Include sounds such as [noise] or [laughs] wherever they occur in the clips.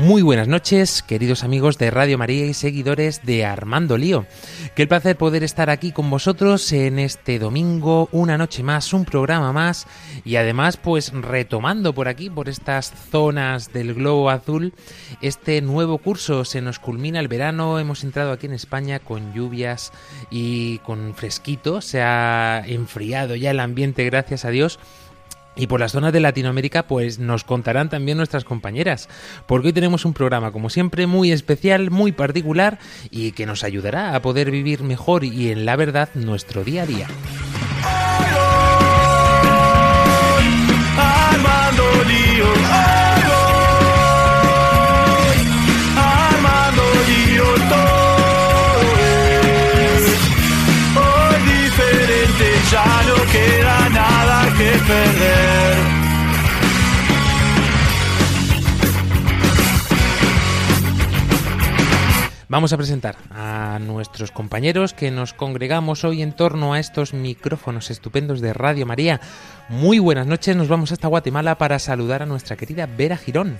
Muy buenas noches, queridos amigos de Radio María y seguidores de Armando Lío. Qué placer poder estar aquí con vosotros en este domingo, una noche más, un programa más y además pues retomando por aquí, por estas zonas del globo azul, este nuevo curso. Se nos culmina el verano, hemos entrado aquí en España con lluvias y con fresquito, se ha enfriado ya el ambiente, gracias a Dios. Y por las zonas de Latinoamérica, pues nos contarán también nuestras compañeras, porque hoy tenemos un programa, como siempre, muy especial, muy particular y que nos ayudará a poder vivir mejor y en la verdad nuestro día a día. Hoy ya no queda nada que perder. Vamos a presentar a nuestros compañeros que nos congregamos hoy en torno a estos micrófonos estupendos de Radio María. Muy buenas noches, nos vamos hasta Guatemala para saludar a nuestra querida Vera Girón.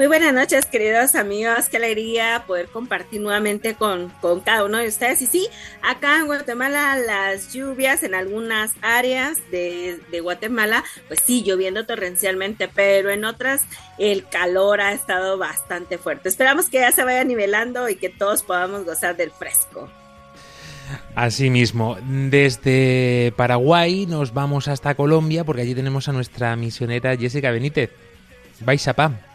Muy buenas noches, queridos amigos. Qué alegría poder compartir nuevamente con, con cada uno de ustedes. Y sí, acá en Guatemala las lluvias en algunas áreas de, de Guatemala, pues sí, lloviendo torrencialmente, pero en otras el calor ha estado bastante fuerte. Esperamos que ya se vaya nivelando y que todos podamos gozar del fresco. Asimismo, desde Paraguay nos vamos hasta Colombia porque allí tenemos a nuestra misionera Jessica Benítez. Vais a Pam.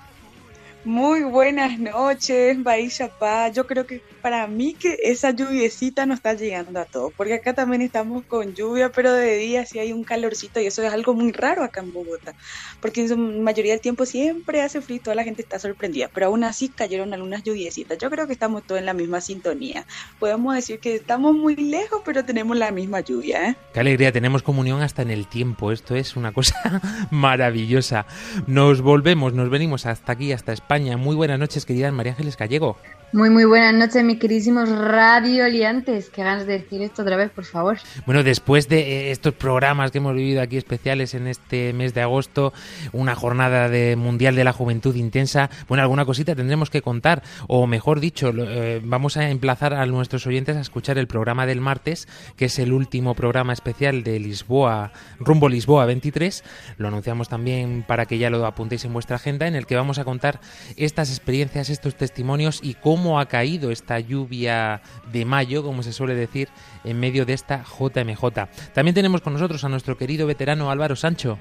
Muy buenas noches, Bahía Paz. Yo creo que para mí que esa lluviecita nos está llegando a todos, porque acá también estamos con lluvia, pero de día sí hay un calorcito y eso es algo muy raro acá en Bogotá, porque en su mayoría del tiempo siempre hace frío y toda la gente está sorprendida, pero aún así cayeron algunas lluviecitas. Yo creo que estamos todos en la misma sintonía. Podemos decir que estamos muy lejos, pero tenemos la misma lluvia, ¿eh? Qué alegría, tenemos comunión hasta en el tiempo. Esto es una cosa [laughs] maravillosa. Nos volvemos, nos venimos hasta aquí, hasta España. Muy buenas noches, querida María Ángeles Gallego. Muy, muy buenas noches, mis queridísimos radioliantes. Qué ganas de decir esto otra vez, por favor. Bueno, después de eh, estos programas que hemos vivido aquí especiales en este mes de agosto, una jornada de Mundial de la Juventud intensa, bueno, alguna cosita tendremos que contar, o mejor dicho, eh, vamos a emplazar a nuestros oyentes a escuchar el programa del martes, que es el último programa especial de Lisboa, rumbo Lisboa 23. Lo anunciamos también para que ya lo apuntéis en vuestra agenda, en el que vamos a contar estas experiencias, estos testimonios y cómo ha caído esta lluvia de mayo, como se suele decir, en medio de esta JMJ. También tenemos con nosotros a nuestro querido veterano Álvaro Sancho.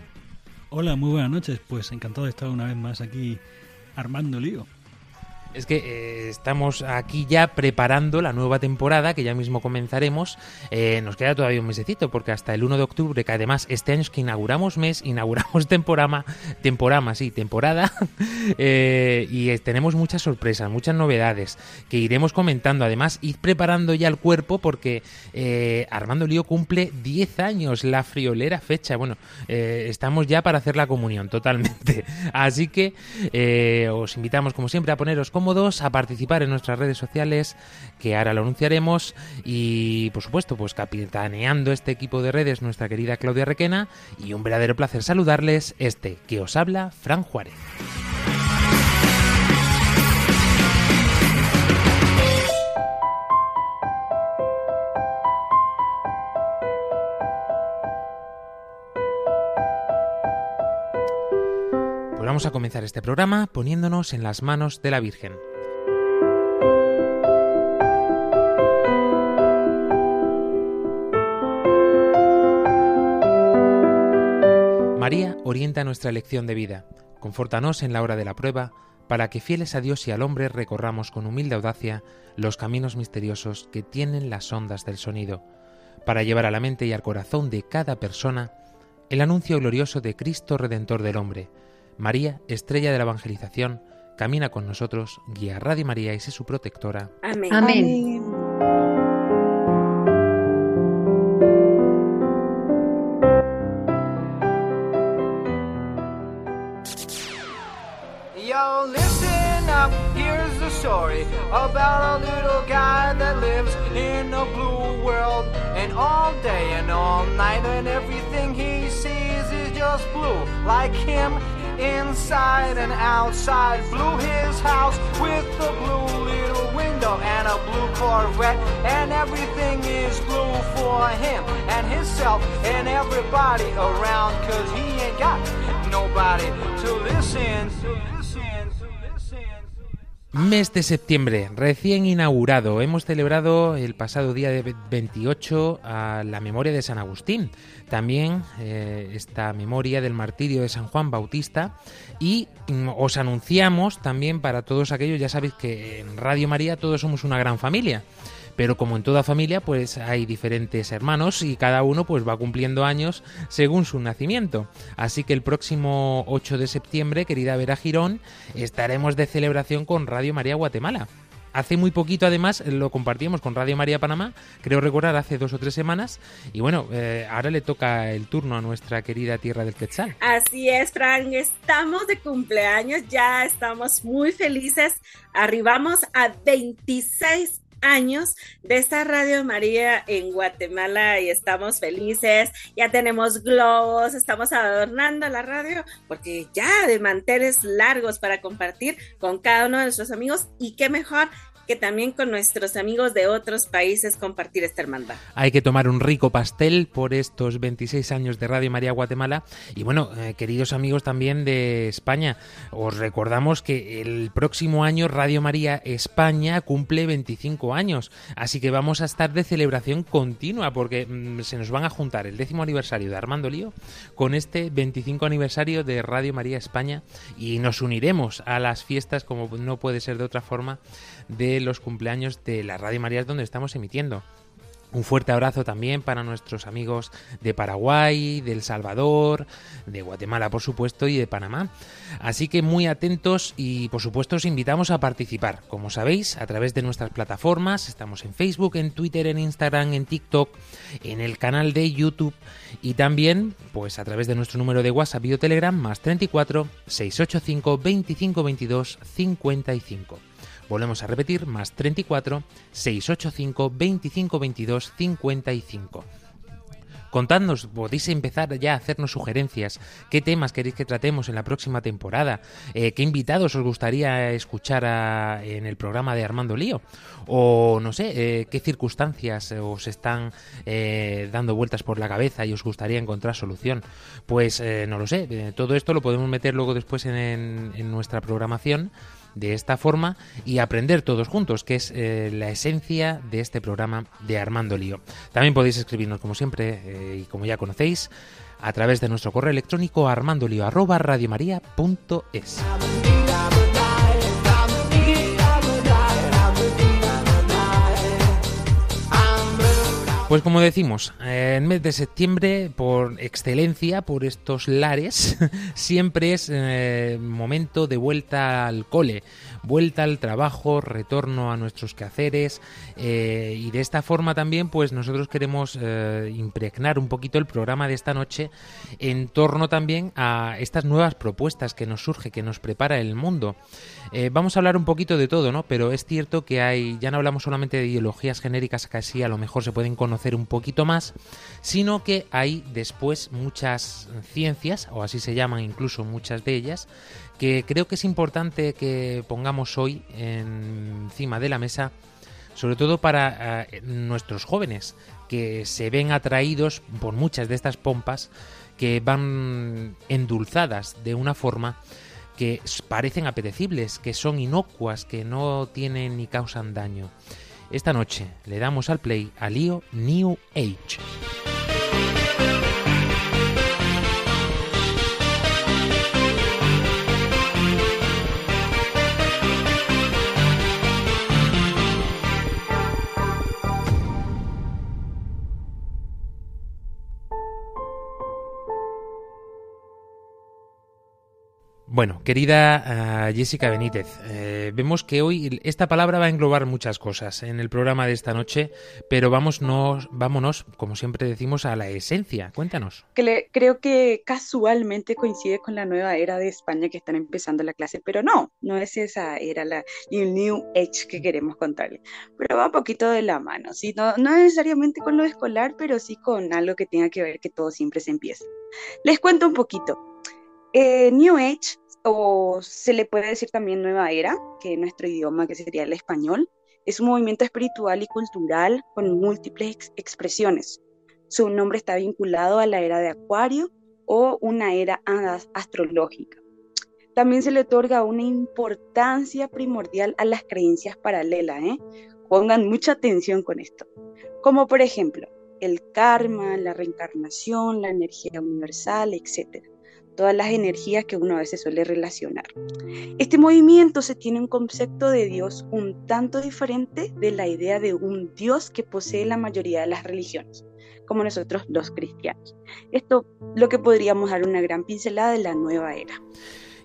Hola, muy buenas noches. Pues encantado de estar una vez más aquí armando lío. Es que eh, estamos aquí ya preparando la nueva temporada, que ya mismo comenzaremos. Eh, nos queda todavía un mesecito, porque hasta el 1 de octubre, que además este año es que inauguramos mes, inauguramos [laughs] temporama, temporama, sí, temporada, [laughs] eh, y tenemos muchas sorpresas, muchas novedades que iremos comentando. Además, id preparando ya el cuerpo, porque Armando Lío cumple 10 años, la friolera fecha. Bueno, estamos ya para hacer la comunión, totalmente. [laughs] Así que os invitamos, como siempre, a poneros a participar en nuestras redes sociales, que ahora lo anunciaremos, y por supuesto, pues capitaneando este equipo de redes, nuestra querida Claudia Requena, y un verdadero placer saludarles, este que os habla, Fran Juárez. Vamos a comenzar este programa poniéndonos en las manos de la Virgen. María orienta nuestra elección de vida. Confórtanos en la hora de la prueba, para que fieles a Dios y al hombre recorramos con humilde audacia los caminos misteriosos que tienen las ondas del sonido, para llevar a la mente y al corazón de cada persona el anuncio glorioso de Cristo Redentor del hombre. María, estrella de la evangelización, camina con nosotros, guía a Radio María y sé su protectora. Amén. Amén. Yo, listen up, here's the story about a little guy that lives in a blue world. And all day and all night, and everything he sees is just blue. Like him, inside and outside. Blue his house with a blue little window and a blue Corvette. And everything is blue for him and himself and everybody around. Cause he ain't got nobody to listen. To. Mes de septiembre, recién inaugurado. Hemos celebrado el pasado día de 28 a la memoria de San Agustín. También eh, esta memoria del martirio de San Juan Bautista. Y mm, os anunciamos también para todos aquellos, ya sabéis que en Radio María todos somos una gran familia. Pero como en toda familia, pues hay diferentes hermanos y cada uno pues va cumpliendo años según su nacimiento. Así que el próximo 8 de septiembre, querida Vera Girón, estaremos de celebración con Radio María Guatemala. Hace muy poquito, además, lo compartimos con Radio María Panamá, creo recordar hace dos o tres semanas. Y bueno, eh, ahora le toca el turno a nuestra querida tierra del Quetzal. Así es, Frank, estamos de cumpleaños, ya estamos muy felices. Arribamos a 26 años de esta Radio María en Guatemala y estamos felices, ya tenemos globos, estamos adornando la radio porque ya de manteles largos para compartir con cada uno de nuestros amigos. Y qué mejor que también con nuestros amigos de otros países compartir esta hermandad. Hay que tomar un rico pastel por estos 26 años de Radio María Guatemala. Y bueno, eh, queridos amigos también de España, os recordamos que el próximo año Radio María España cumple 25 años. Así que vamos a estar de celebración continua porque mm, se nos van a juntar el décimo aniversario de Armando Lío con este 25 aniversario de Radio María España y nos uniremos a las fiestas como no puede ser de otra forma de los cumpleaños de la Radio María donde estamos emitiendo. Un fuerte abrazo también para nuestros amigos de Paraguay, de El Salvador, de Guatemala, por supuesto, y de Panamá. Así que muy atentos y, por supuesto, os invitamos a participar. Como sabéis, a través de nuestras plataformas, estamos en Facebook, en Twitter, en Instagram, en TikTok, en el canal de YouTube y también, pues, a través de nuestro número de WhatsApp y Telegram, más 34 685 25 22 55. Volvemos a repetir, más 34 685 25 22 55. Contadnos, podéis empezar ya a hacernos sugerencias. ¿Qué temas queréis que tratemos en la próxima temporada? Eh, ¿Qué invitados os gustaría escuchar en el programa de Armando Lío? O no sé, eh, ¿qué circunstancias os están eh, dando vueltas por la cabeza y os gustaría encontrar solución? Pues no lo sé, todo esto lo podemos meter luego después en- en nuestra programación de esta forma y aprender todos juntos, que es eh, la esencia de este programa de Armando Lío. También podéis escribirnos, como siempre, eh, y como ya conocéis, a través de nuestro correo electrónico armandolio Pues como decimos, eh, el mes de septiembre, por excelencia, por estos lares, [laughs] siempre es eh, momento de vuelta al cole, vuelta al trabajo, retorno a nuestros quehaceres eh, y de esta forma también pues nosotros queremos impregnar un poquito el programa de esta noche en torno también a estas nuevas propuestas que nos surge, que nos prepara el mundo. Eh, vamos a hablar un poquito de todo, ¿no? Pero es cierto que hay, ya no hablamos solamente de ideologías genéricas que así a lo mejor se pueden conocer un poquito más, sino que hay después muchas ciencias, o así se llaman incluso muchas de ellas, que creo que es importante que pongamos hoy encima de la mesa, sobre todo para eh, nuestros jóvenes, que se ven atraídos por muchas de estas pompas que van endulzadas de una forma que parecen apetecibles, que son inocuas, que no tienen ni causan daño. Esta noche le damos al play a Lío New Age. Bueno, querida uh, Jessica Benítez, eh, vemos que hoy esta palabra va a englobar muchas cosas en el programa de esta noche, pero vámonos, vámonos, como siempre decimos, a la esencia. Cuéntanos. creo que casualmente coincide con la nueva era de España que están empezando la clase, pero no, no es esa era, la New Age que queremos contarle, pero va un poquito de la mano, ¿sí? no, no necesariamente con lo escolar, pero sí con algo que tenga que ver que todo siempre se empieza. Les cuento un poquito. Eh, New Age o se le puede decir también nueva era, que en nuestro idioma, que sería el español, es un movimiento espiritual y cultural con múltiples expresiones. Su nombre está vinculado a la era de Acuario o una era astrológica. También se le otorga una importancia primordial a las creencias paralelas. ¿eh? Pongan mucha atención con esto. Como por ejemplo, el karma, la reencarnación, la energía universal, etc todas las energías que uno a veces suele relacionar. Este movimiento se tiene un concepto de Dios un tanto diferente de la idea de un Dios que posee la mayoría de las religiones, como nosotros los cristianos. Esto lo que podríamos dar una gran pincelada de la nueva era.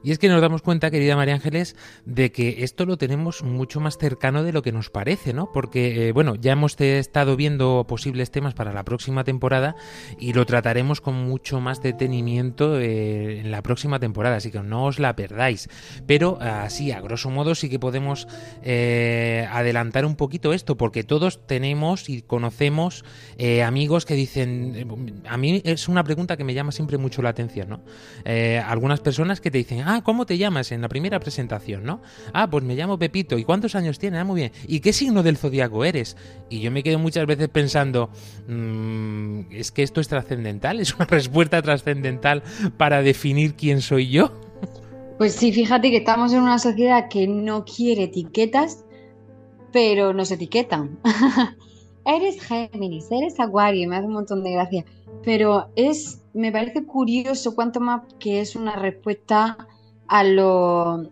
Y es que nos damos cuenta, querida María Ángeles, de que esto lo tenemos mucho más cercano de lo que nos parece, ¿no? Porque, eh, bueno, ya hemos estado viendo posibles temas para la próxima temporada y lo trataremos con mucho más detenimiento eh, en la próxima temporada, así que no os la perdáis. Pero así, a grosso modo, sí que podemos eh, adelantar un poquito esto, porque todos tenemos y conocemos amigos que dicen, a mí es una pregunta que me llama siempre mucho la atención, ¿no? algunas personas que te dicen, ah, ¿cómo te llamas en la primera presentación, no? Ah, pues me llamo Pepito. ¿Y cuántos años tienes? Ah, muy bien. ¿Y qué signo del zodiaco eres? Y yo me quedo muchas veces pensando, mmm, ¿es que esto es trascendental? ¿Es una [laughs] respuesta trascendental para definir quién soy yo? Pues sí, fíjate que estamos en una sociedad que no quiere etiquetas, pero nos etiquetan. [laughs] eres Géminis, eres Acuario, me hace un montón de gracia. Pero es, me parece curioso cuánto más que es una respuesta a lo,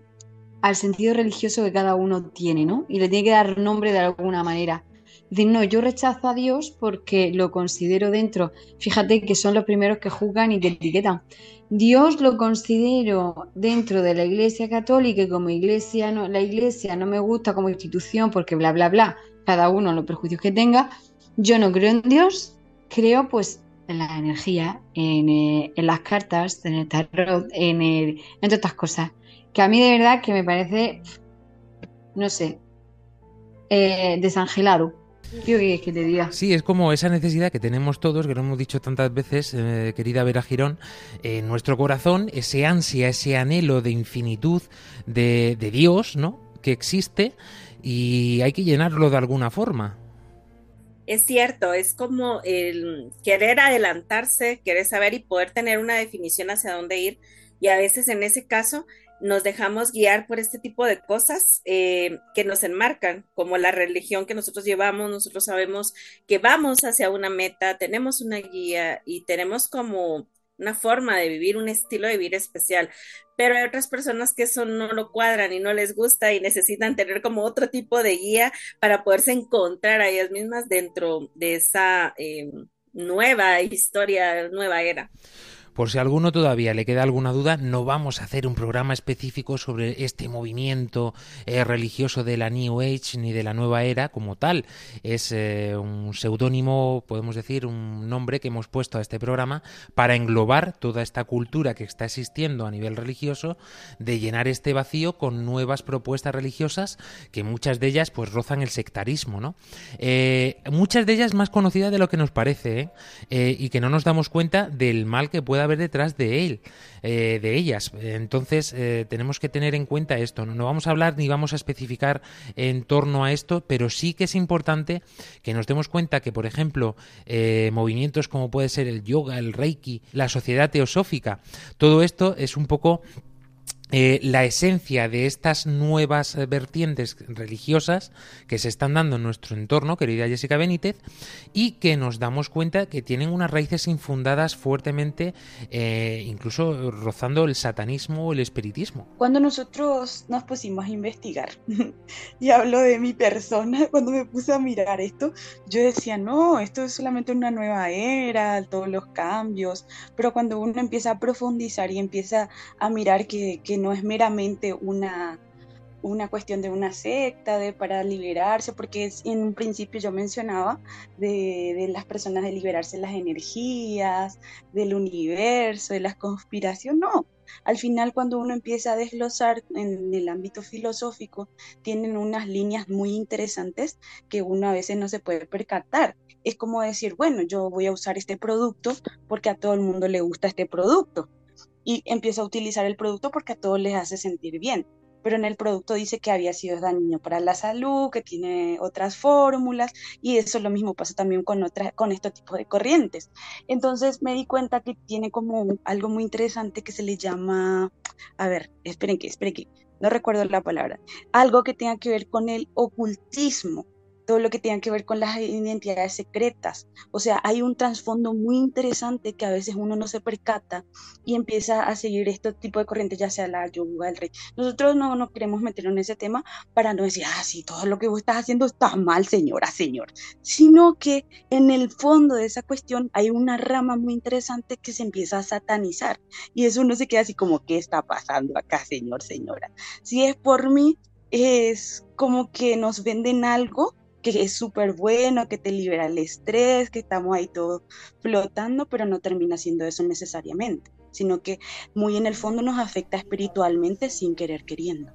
al sentido religioso que cada uno tiene, ¿no? Y le tiene que dar nombre de alguna manera. Decir, no, yo rechazo a Dios porque lo considero dentro. Fíjate que son los primeros que juzgan y que etiquetan. Dios lo considero dentro de la Iglesia Católica y como Iglesia, no, la Iglesia no me gusta como institución porque bla, bla, bla, cada uno los prejuicios que tenga. Yo no creo en Dios, creo pues la energía, eh, en, las cartas, en el tarot, en, el, en todas estas cosas. Que a mí de verdad que me parece, no sé, eh, desangelado. ¿Qué que te diga? Sí, es como esa necesidad que tenemos todos, que lo hemos dicho tantas veces, eh, querida Vera Girón, en nuestro corazón, ese ansia, ese anhelo de infinitud de, de Dios, ¿no? Que existe y hay que llenarlo de alguna forma es cierto, es como el querer adelantarse, querer saber y poder tener una definición hacia dónde ir. Y a veces en ese caso nos dejamos guiar por este tipo de cosas eh, que nos enmarcan, como la religión que nosotros llevamos, nosotros sabemos que vamos hacia una meta, tenemos una guía y tenemos como una forma de vivir, un estilo de vivir especial. Pero hay otras personas que eso no lo cuadran y no les gusta y necesitan tener como otro tipo de guía para poderse encontrar a ellas mismas dentro de esa eh, nueva historia, nueva era. Por si a alguno todavía le queda alguna duda, no vamos a hacer un programa específico sobre este movimiento eh, religioso de la New Age ni de la nueva era como tal. Es eh, un seudónimo, podemos decir, un nombre que hemos puesto a este programa para englobar toda esta cultura que está existiendo a nivel religioso, de llenar este vacío con nuevas propuestas religiosas que muchas de ellas pues rozan el sectarismo, ¿no? Eh, muchas de ellas más conocidas de lo que nos parece y que no nos damos cuenta del mal que pueda ver detrás de él, eh, de ellas. Entonces eh, tenemos que tener en cuenta esto. ¿no? vamos a hablar ni vamos a especificar en torno a esto, pero sí que es importante que nos demos cuenta que, por ejemplo, eh, movimientos como puede ser el yoga, el reiki, la sociedad teosófica, todo esto es un poco eh, la esencia de estas nuevas eh, vertientes religiosas que se están dando en nuestro entorno, querida Jessica Benítez, y que nos damos cuenta que tienen unas raíces infundadas fuertemente, eh, incluso rozando el satanismo o el espiritismo. Cuando nosotros nos pusimos a investigar, [laughs] y hablo de mi persona, [laughs] cuando me puse a mirar esto, yo decía, no, esto es solamente una nueva era, todos los cambios, pero cuando uno empieza a profundizar y empieza a mirar que que no es meramente una, una cuestión de una secta, de para liberarse, porque en un principio yo mencionaba de, de, las personas de liberarse las energías, del universo, de la conspiración, no. Al final, cuando uno empieza a desglosar en el ámbito filosófico, tienen unas líneas muy interesantes que uno a veces no se puede percatar. Es como decir, bueno, yo voy a usar este producto porque a todo el mundo le gusta este producto. Y empiezo a utilizar el producto porque a todos les hace sentir bien pero en el producto dice que había sido dañino para la salud, que tiene otras fórmulas, y eso lo mismo pasa también con, otras, con este tipo de corrientes. Entonces me di cuenta que tiene como algo muy interesante que se le llama, a ver, esperen que, esperen que, no recuerdo la palabra, algo que tenga que ver con el ocultismo todo lo que tenga que ver con las identidades secretas. O sea, hay un trasfondo muy interesante que a veces uno no se percata y empieza a seguir este tipo de corrientes, ya sea la yoga, el rey. Nosotros no nos queremos meter en ese tema para no decir, ah, sí, todo lo que vos estás haciendo está mal, señora, señor, sino que en el fondo de esa cuestión hay una rama muy interesante que se empieza a satanizar y eso uno se queda así como, ¿qué está pasando acá, señor, señora? Si es por mí, es como que nos venden algo que es súper bueno, que te libera el estrés, que estamos ahí todos flotando, pero no termina siendo eso necesariamente, sino que muy en el fondo nos afecta espiritualmente sin querer queriendo.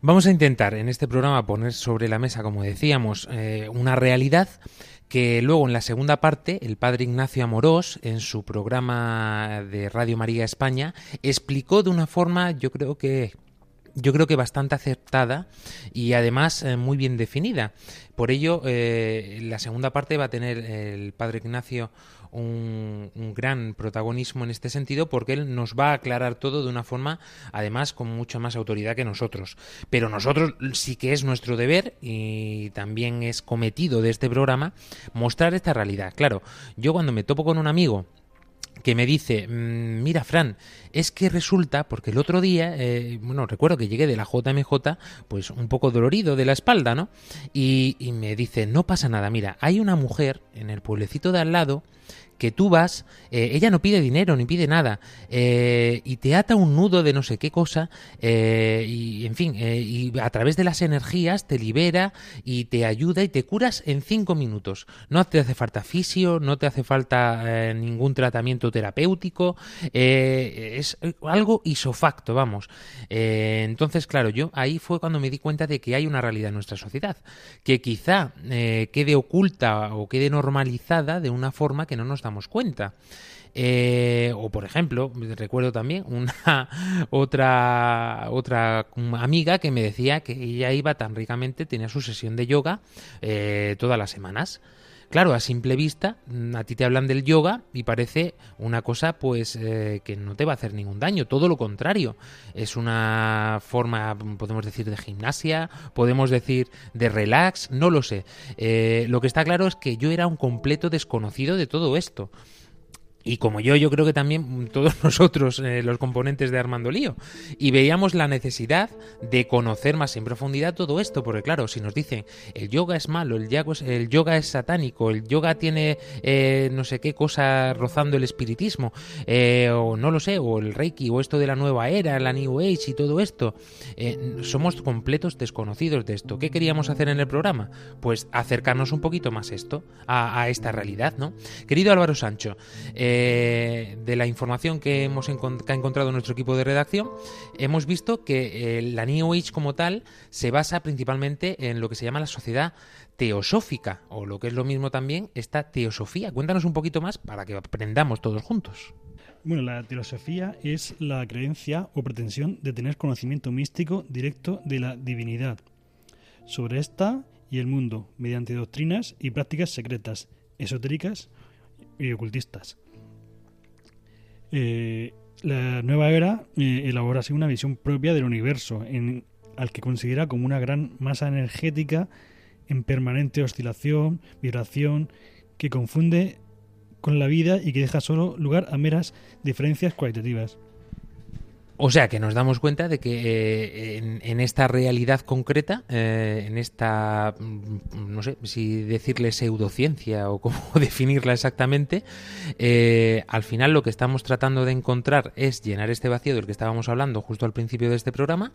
Vamos a intentar en este programa poner sobre la mesa, como decíamos, eh, una realidad que luego en la segunda parte el padre Ignacio Amorós en su programa de Radio María España explicó de una forma yo creo que yo creo que bastante aceptada y además eh, muy bien definida. Por ello, eh, la segunda parte va a tener el padre Ignacio un, gran protagonismo en este sentido porque él nos va a aclarar todo de una forma, además, con mucha más autoridad que nosotros. Pero nosotros sí que es nuestro deber y también es cometido de este programa mostrar esta realidad. Claro, yo cuando me topo con un amigo que me dice, mm, mira Fran, es que resulta, porque el otro día, eh, bueno, recuerdo que llegué de la JMJ, pues un poco dolorido de la espalda, ¿no? Y, y me dice, no pasa nada, mira, hay una mujer en el pueblecito de al lado que tú vas, eh, ella no pide dinero ni pide nada, eh, y te ata un nudo de no sé qué cosa, eh, y en fin, y a través de las energías te libera y te ayuda y te curas en cinco minutos. No te hace falta fisio, no te hace falta ningún tratamiento terapéutico, es algo isofacto, vamos. entonces, claro, yo ahí fue cuando me di cuenta de que hay una realidad en nuestra sociedad, que quizá quede oculta o quede normalizada de una forma que no nos damos cuenta. Eh, o por ejemplo, recuerdo también una [laughs] otra otra amiga que me decía que ella iba tan ricamente, tenía su sesión de yoga eh, todas las semanas. Claro, a simple vista, mm, a ti te hablan del yoga y parece una cosa pues eh, que no te va a hacer ningún daño, todo lo contrario. Es una forma, podemos decir, de gimnasia, podemos decir de relax, no lo sé. lo que está claro es que yo era un completo desconocido de todo esto. Y como yo, yo creo que también todos [laughs] nosotros, eh, los componentes de Armando Lío. Y veíamos la necesidad de conocer más en profundidad todo esto, porque claro, si nos dicen el yoga es malo, el yoga es, el yoga es satánico, el yoga tiene eh, no sé qué cosa rozando el espiritismo, eh, o no lo sé, o el reiki, o esto de la nueva era, la New Age y todo esto, somos completos desconocidos de esto. ¿Qué queríamos hacer en el programa? Pues acercarnos un poquito más esto, a, a esta realidad, ¿no? Querido Álvaro Sancho, de la información que, hemos ha encontrado nuestro equipo de redacción, hemos visto que eh, la New Age como tal se basa principalmente en lo que se llama la sociedad teosófica, o lo que es lo mismo también, esta teosofía. Cuéntanos un poquito más para que aprendamos todos juntos. Bueno, la teosofía es la creencia o pretensión de tener conocimiento místico directo de la divinidad sobre esta y el mundo mediante doctrinas y prácticas secretas, esotéricas y ocultistas. Eh, la nueva era eh, elabora así una visión propia del universo, en, al que considera como una gran masa energética en permanente oscilación, vibración, que confunde con la vida y que deja solo lugar a meras diferencias cualitativas. O sea que nos damos cuenta de que eh, en, esta realidad concreta, eh, en esta, mm, no sé si decirle pseudociencia o cómo [laughs] definirla exactamente, eh, al final lo que estamos tratando de encontrar es llenar este vacío del que estábamos hablando justo al principio de este programa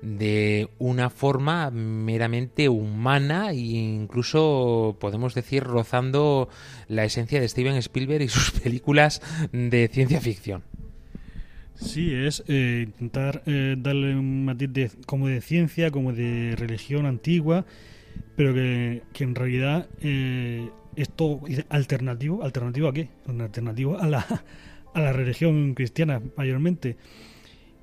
de una forma meramente humana e incluso podemos decir rozando la esencia de Steven Spielberg y sus [laughs] películas de ciencia ficción. Sí, es eh, intentar eh, darle un matiz de, como de ciencia, como de religión antigua, pero que, en realidad eh, es todo alternativo. ¿Alternativo a qué? Alternativo a la, a la religión cristiana mayormente.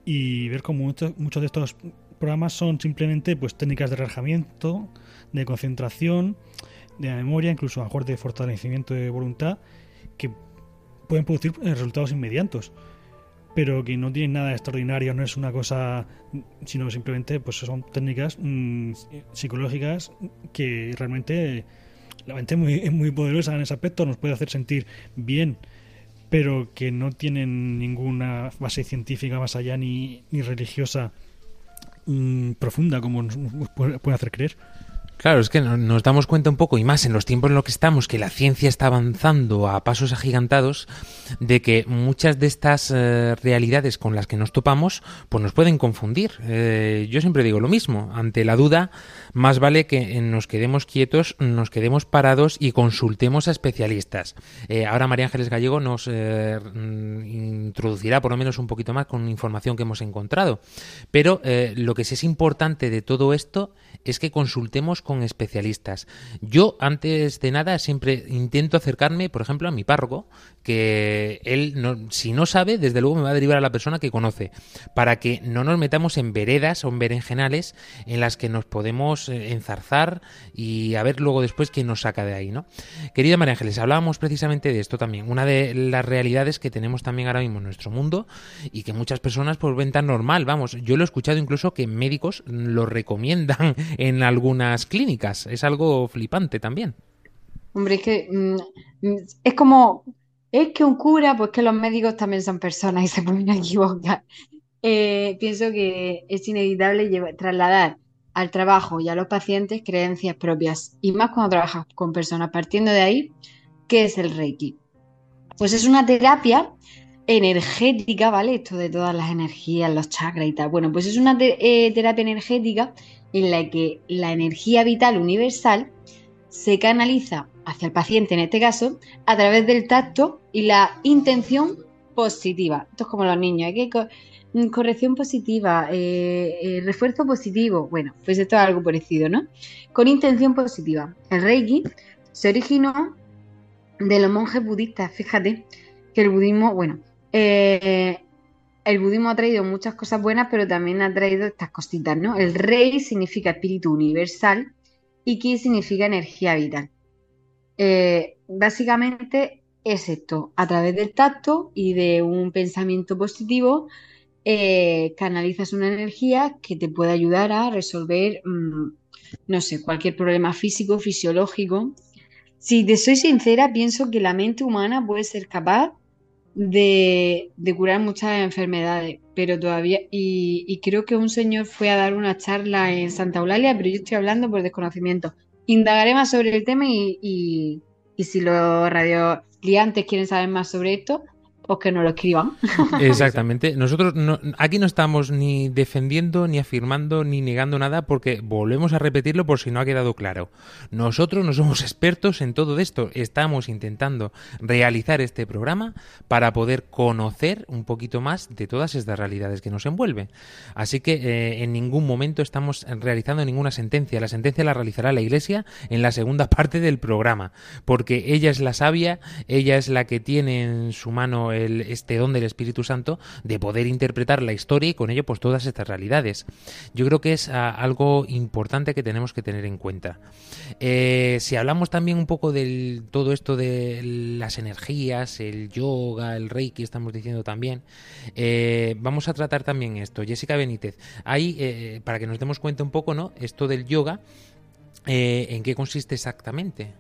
Y ver cómo muchos, muchos de estos programas son simplemente pues técnicas de relajamiento, de concentración, de memoria, incluso a mejor de fortalecimiento de voluntad, que pueden producir resultados inmediatos pero que no tiene nada extraordinario, no es una cosa, sino simplemente pues son técnicas mm, psicológicas que realmente la mente es muy, es muy poderosa en ese aspecto, nos puede hacer sentir bien, pero que no tienen ninguna base científica más allá ni, ni religiosa mm, profunda como nos puede hacer creer. Claro, es que nos damos cuenta un poco, y más en los tiempos en los que estamos, que la ciencia está avanzando a pasos agigantados, de que muchas de estas eh, realidades con las que nos topamos, pues nos pueden confundir. Eh, yo siempre digo lo mismo, ante la duda, más vale que nos quedemos quietos, nos quedemos parados y consultemos a especialistas. Eh, ahora María Ángeles Gallego nos mm, introducirá por lo menos un poquito más con información que hemos encontrado. Pero lo que sí es importante de todo esto es que consultemos con especialistas. Yo, antes de nada, siempre intento acercarme, por ejemplo, a mi párroco, que él, no, si no sabe, desde luego me va a derivar a la persona que conoce, para que no nos metamos en veredas o en berenjenales en las que nos podemos eh, enzarzar y a ver luego después quién nos saca de ahí, ¿no? Querida María Ángeles, hablábamos precisamente de esto también, una de las realidades que tenemos también ahora mismo en nuestro mundo y que muchas personas pues ven tan normal, vamos, yo lo he escuchado incluso que médicos lo recomiendan en algunas clínicas. Es algo flipante también. Hombre, es que mm, mm, es como, es que un cura, pues que los médicos también son personas y se pueden [laughs] equivocar. Eh, pienso que es inevitable trasladar al trabajo y a los pacientes creencias propias, y más cuando trabajas con personas. Partiendo de ahí, ¿qué es el Reiki? Pues es una terapia energética, ¿vale? Esto de todas las energías, los chakras y tal. Bueno, pues es una eh, terapia energética en la que la energía vital universal se canaliza hacia el paciente, en este caso, a través del tacto y la intención positiva. Esto es como los niños, hay que mm, corrección positiva, eh, eh, refuerzo positivo. Bueno, pues esto es algo parecido, ¿no? Con intención positiva. El Reiki se originó de los monjes budistas. Fíjate que el budismo, bueno, eh, el budismo ha traído muchas cosas buenas, pero también ha traído estas cositas, ¿no? El rey significa espíritu universal y ki significa energía vital. Eh, básicamente es esto, a través del tacto y de un pensamiento positivo, eh, canalizas una energía que te puede ayudar a resolver, mm, no sé, cualquier problema físico, fisiológico. Si te soy sincera, pienso que la mente humana puede ser capaz de, curar muchas enfermedades, pero todavía, y, creo que un señor fue a dar una charla en Santa Eulalia, pero yo estoy hablando por desconocimiento. Indagaré más sobre el tema y, y, y si los radioliantes quieren saber más sobre esto, pues que no lo escriban. [laughs] Exactamente. Nosotros no, aquí no estamos ni defendiendo, ni afirmando, ni negando nada, porque volvemos a repetirlo por si no ha quedado claro. Nosotros no somos expertos en todo esto. Estamos intentando realizar este programa para poder conocer un poquito más de todas estas realidades que nos envuelven. Así que eh, en ningún momento estamos realizando ninguna sentencia. La sentencia la realizará la Iglesia en la segunda [laughs] parte del programa, porque ella es la sabia, ella es la que tiene en su mano este don del Espíritu Santo de poder interpretar la historia y con ello pues todas estas realidades. Yo creo que es ah, algo importante que tenemos que tener en cuenta. Eh, si hablamos también un poco de todo esto de las energías, el yoga, el reiki, estamos diciendo también, eh, vamos a tratar también esto. Jessica Benítez, ahí, eh, para que nos demos cuenta un poco, ¿no? Esto del yoga, ¿en qué consiste exactamente?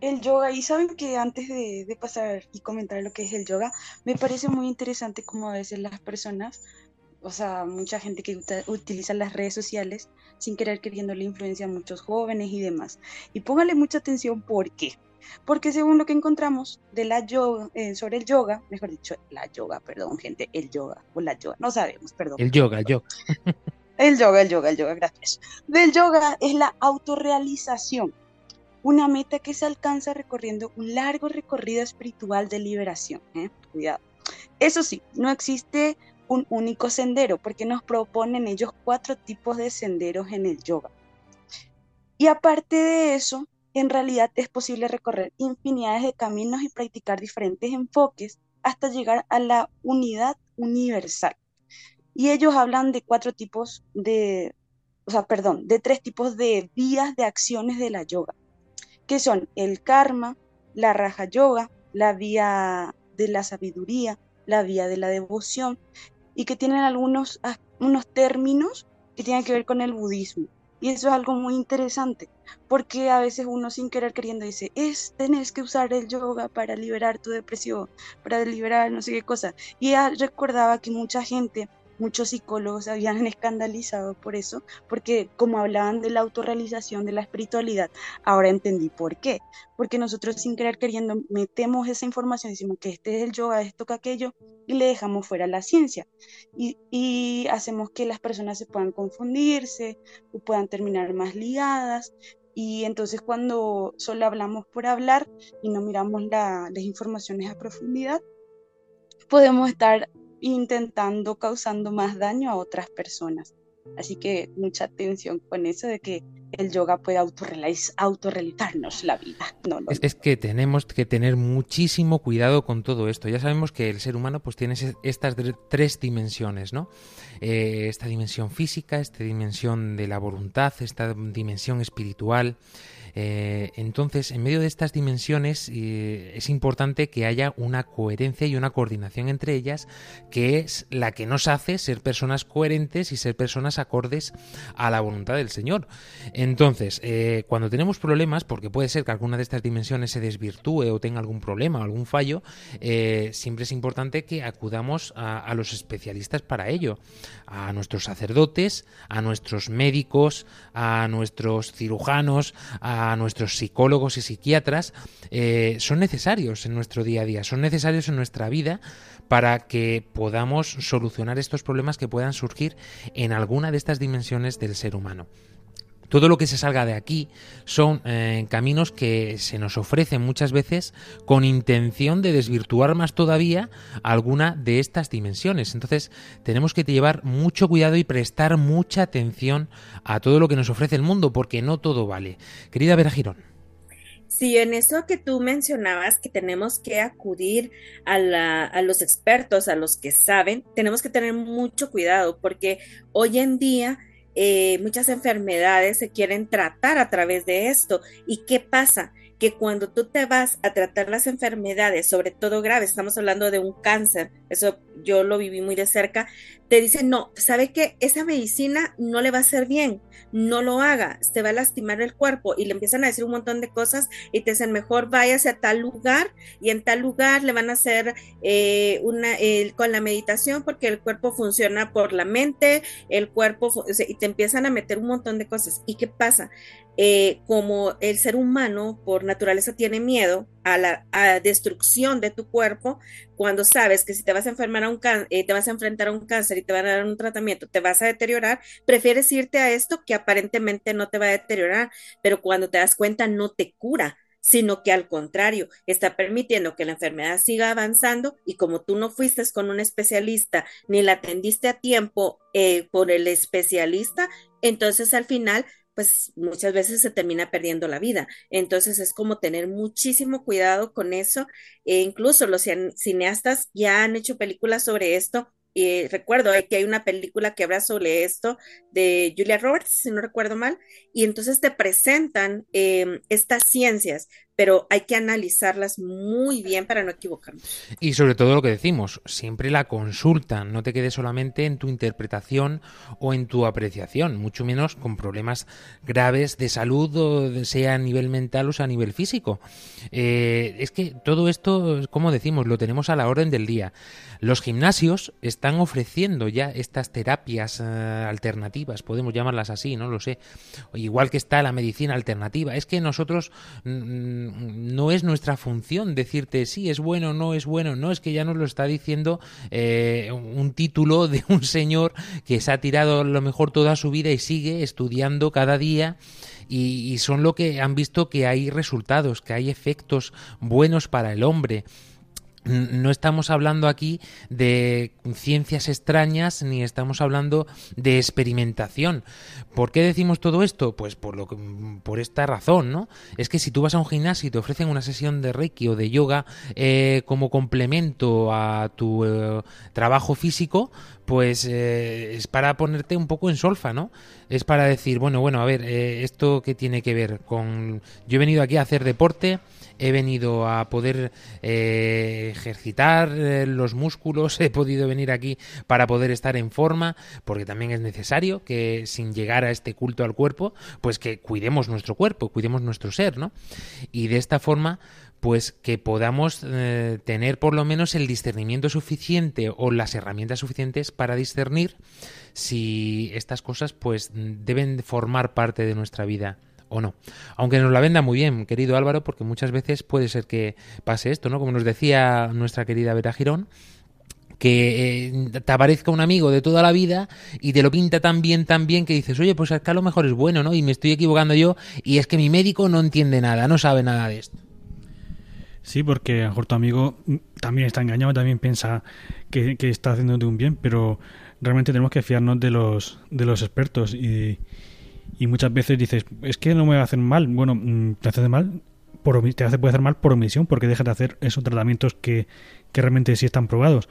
El yoga, y saben que antes de, pasar y comentar lo que es el yoga, me parece muy interesante cómo a veces las personas, o sea, mucha gente que utiliza las redes sociales sin querer queriendo le influencia a muchos jóvenes y demás. Y póngale mucha atención por qué. Porque según lo que encontramos de la yoga, eh, sobre el yoga, mejor dicho, la yoga, perdón, gente, el yoga o la yoga, no sabemos, perdón. El yoga, el yoga. el yoga, el yoga, el yoga, gracias. Del yoga es la autorrealización una meta que se alcanza recorriendo un largo recorrido espiritual de liberación. ¿eh? Cuidado. Eso sí, no existe un único sendero porque nos proponen ellos cuatro tipos de senderos en el yoga. Y aparte de eso, en realidad es posible recorrer infinidades de caminos y practicar diferentes enfoques hasta llegar a la unidad universal. Y ellos hablan de cuatro tipos de, o sea, perdón, de tres tipos de vías de acciones de la yoga que son el karma, la raja yoga, la vía de la sabiduría, la vía de la devoción, y que tienen algunos unos términos que tienen que ver con el budismo. Y eso es algo muy interesante, porque a veces uno sin querer queriendo dice, es, tenés que usar el yoga para liberar tu depresión, para liberar no sé qué cosa. Y ya recordaba que mucha gente muchos psicólogos habían [laughs] escandalizado por eso, porque como hablaban de la autorrealización, de la espiritualidad, ahora entendí por qué. Porque nosotros sin querer queriendo metemos esa información, decimos que este es el yoga, esto que aquello, y le dejamos fuera la ciencia. Y hacemos que las personas se puedan confundirse o puedan terminar más ligadas. Y entonces cuando solo hablamos por hablar y no miramos las informaciones a profundidad, podemos estar intentando causando más daño a otras personas. Así que mucha atención con eso de que el yoga puede autorrealizarnos la vida. No, es, que tenemos que tener muchísimo cuidado con todo esto. Ya sabemos que el ser humano pues tiene estas tres dimensiones, ¿no? Eh, esta dimensión física, esta dimensión de la voluntad, esta dimensión espiritual. Eh, entonces, en medio de estas dimensiones eh, es importante que haya una coherencia y una coordinación entre ellas, que es la que nos hace ser personas coherentes y ser personas acordes a la voluntad del Señor. Entonces, eh, cuando tenemos problemas, porque puede ser que alguna de estas dimensiones se desvirtúe o tenga algún problema o algún fallo, siempre es importante que acudamos a los especialistas para ello, a nuestros sacerdotes, a nuestros médicos, a nuestros cirujanos, a a nuestros psicólogos y psiquiatras eh, son necesarios en nuestro día a día, son necesarios en nuestra vida para que podamos solucionar estos problemas que puedan surgir en alguna de estas dimensiones del ser humano. Todo lo que se salga de aquí son eh, caminos que se nos ofrecen muchas veces con intención de desvirtuar más todavía alguna de estas dimensiones. Entonces tenemos que llevar mucho cuidado y prestar mucha atención a todo lo que nos ofrece el mundo porque no todo vale. Querida Vera Girón. Sí, en eso que tú mencionabas, que tenemos que acudir a, a, los expertos, a los que saben, tenemos que tener mucho cuidado porque hoy en día eh, muchas enfermedades se quieren tratar a través de esto. ¿Y qué pasa? Que cuando tú te vas a tratar las enfermedades, sobre todo graves, estamos hablando de un cáncer, eso yo lo viví muy de cerca, te dicen, no, sabe que esa medicina no le va a hacer bien, no lo haga, te va a lastimar el cuerpo y le empiezan a decir un montón de cosas y te dicen, mejor váyase a tal lugar y en tal lugar le van a hacer eh, una, con la meditación porque el cuerpo funciona por la mente, el cuerpo, y te empiezan a meter un montón de cosas. ¿Y qué pasa? Eh, como el ser humano por naturaleza tiene miedo a la destrucción de tu cuerpo, cuando sabes que si te vas a enfermar a un eh, te vas a enfrentar a un cáncer y te van a dar un tratamiento, te vas a deteriorar, prefieres irte a esto que aparentemente no te va a deteriorar, pero cuando te das cuenta no te cura, sino que al contrario, está permitiendo que la enfermedad siga avanzando y como tú no fuiste con un especialista ni la atendiste a tiempo eh, por el especialista, entonces al final pues muchas veces se termina perdiendo la vida. Entonces es como tener muchísimo cuidado con eso. E incluso los cineastas ya han hecho películas sobre esto. Y recuerdo que hay una película que habla sobre esto de Julia Roberts, si no recuerdo mal, y entonces te presentan em, estas ciencias, pero hay que analizarlas muy bien para no equivocarnos. Y sobre todo lo que decimos, siempre la consulta, no te quedes solamente en tu interpretación o en tu apreciación, mucho menos con problemas graves de salud, o sea a nivel mental o sea a nivel físico. Eh, es que todo esto, como decimos, lo tenemos a la orden del día. Los gimnasios están ofreciendo ya estas terapias eh, alternativas, podemos llamarlas así, no lo sé. Igual que está la medicina alternativa. Es que nosotros mm, no es nuestra función decirte si es bueno no es bueno. No, es que ya nos lo está diciendo eh, un título de un señor que se ha tirado lo mejor toda su vida y sigue estudiando cada día. Y, son lo que han visto que hay resultados, que hay efectos buenos para el hombre no estamos hablando aquí de ciencias extrañas ni estamos hablando de experimentación. ¿Por qué decimos todo esto? Pues por lo que, por esta razón, ¿no? Es que si tú vas a un gimnasio y te ofrecen una sesión de Reiki o de yoga eh, como complemento a tu eh, trabajo físico, pues eh, es para ponerte un poco en solfa, ¿no? Es para decir, bueno, bueno, a ver, esto qué tiene que ver con yo he venido aquí a hacer deporte he venido a poder eh, ejercitar eh, los músculos, [laughs] he podido venir aquí para poder estar en forma, porque también es necesario que sin llegar a este culto al cuerpo, pues que cuidemos nuestro cuerpo, cuidemos nuestro ser, ¿no? Y de esta forma pues que podamos eh, tener por lo menos el discernimiento suficiente o las herramientas suficientes para discernir si estas cosas pues deben formar parte de nuestra vida o no. Aunque nos la venda muy bien, querido Álvaro, porque muchas veces puede ser que pase esto, ¿no? Como nos decía nuestra querida Vera Girón, que eh, te aparezca un amigo de toda la vida y te lo pinta tan bien, tan bien que dices, oye, pues acá a lo mejor es bueno, ¿no? Y me estoy equivocando yo y es que mi médico no entiende nada, no sabe nada de esto. Sí, porque a lo mejor tu amigo también está engañado, también piensa que, que está haciéndote un bien, pero realmente tenemos que fiarnos de los, de los expertos y, y muchas veces dices, es que no me va a hacer mal. Bueno, mm, te hace mal, por, te hace, puede hacer mal por omisión porque dejas de hacer esos tratamientos que, que realmente sí están probados.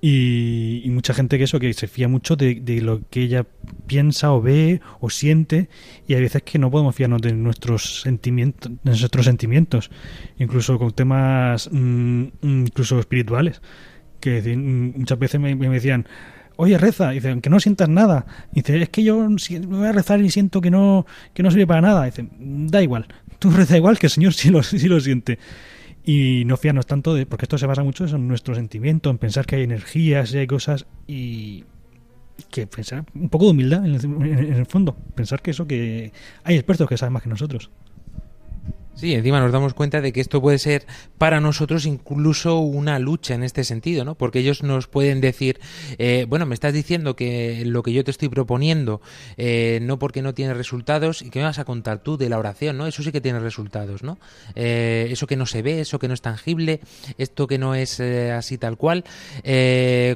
Y, mucha gente que eso, que se fía mucho de, lo que ella piensa o ve o siente y hay veces que no podemos fiarnos de nuestros sentimientos, de nuestros sentimientos, incluso con temas mm, incluso espirituales, que muchas veces me decían, oye, reza. Dice, aunque no sientas nada. Dice, es que yo me voy a rezar y siento que no, que no sirve para nada. dice, da igual. Tú reza igual que el Señor [laughs] sí lo, sí lo siente. Y no fiarnos tanto de, porque esto se basa mucho en nuestro sentimiento, en pensar que hay energías y hay cosas y que pensar un poco de humildad en el, en el fondo, pensar que eso que hay expertos que saben más que nosotros. Sí, encima nos damos cuenta de que esto puede ser para nosotros incluso una lucha en este sentido, ¿no? Porque ellos nos pueden decir, eh, bueno, me estás diciendo que lo que yo te estoy proponiendo, eh, no porque no tiene resultados, ¿y qué me vas a contar tú de la oración, no? Eso sí que tiene resultados, ¿no? Eh, eso que no se ve, eso que no es tangible, esto que no es así tal cual,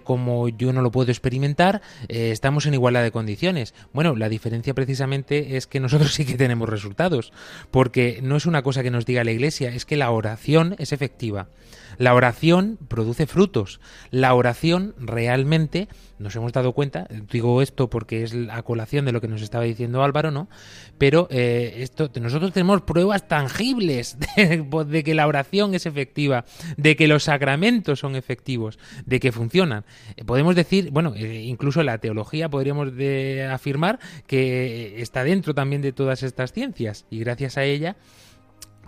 como yo no lo puedo experimentar, estamos en igualdad de condiciones. Bueno, la diferencia precisamente es que nosotros [laughs] sí que tenemos resultados, porque no es una cosa cosa que nos diga la Iglesia, es que la oración es efectiva. La oración produce frutos. La oración realmente, nos hemos dado cuenta, digo esto porque es la colación de lo que nos estaba diciendo Álvaro, ¿no? Pero eh, esto, nosotros tenemos pruebas tangibles [laughs] de, que la oración es efectiva, de que los sacramentos son efectivos, de que funcionan. Podemos decir, bueno, eh, incluso la teología podríamos de afirmar que está dentro también de todas estas ciencias y gracias a ella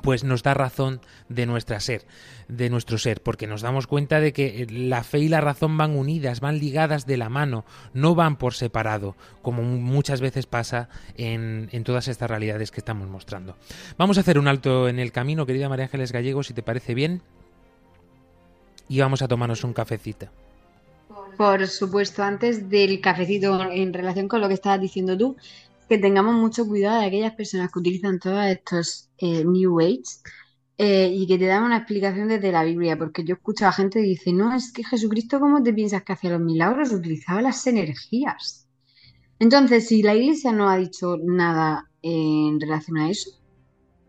pues nos da razón de nuestra ser, de nuestro ser, porque nos damos cuenta de que la fe y la razón van unidas, van ligadas de la mano, no van por separado, como muchas veces pasa en, en todas estas realidades que estamos mostrando. Vamos a hacer un alto en el camino, querida María Ángeles Gallego, si te parece bien, y vamos a tomarnos un cafecito. Por supuesto, antes del cafecito, en relación con lo que estabas diciendo tú, que tengamos mucho cuidado de aquellas personas que utilizan todos estos eh, New Age eh, y que te dan una explicación desde la Biblia, porque yo escucho a gente que dice, no, es que Jesucristo, ¿cómo te piensas que hacía los milagros? Utilizaba las energías. Entonces, si la Iglesia no ha dicho nada en relación a eso,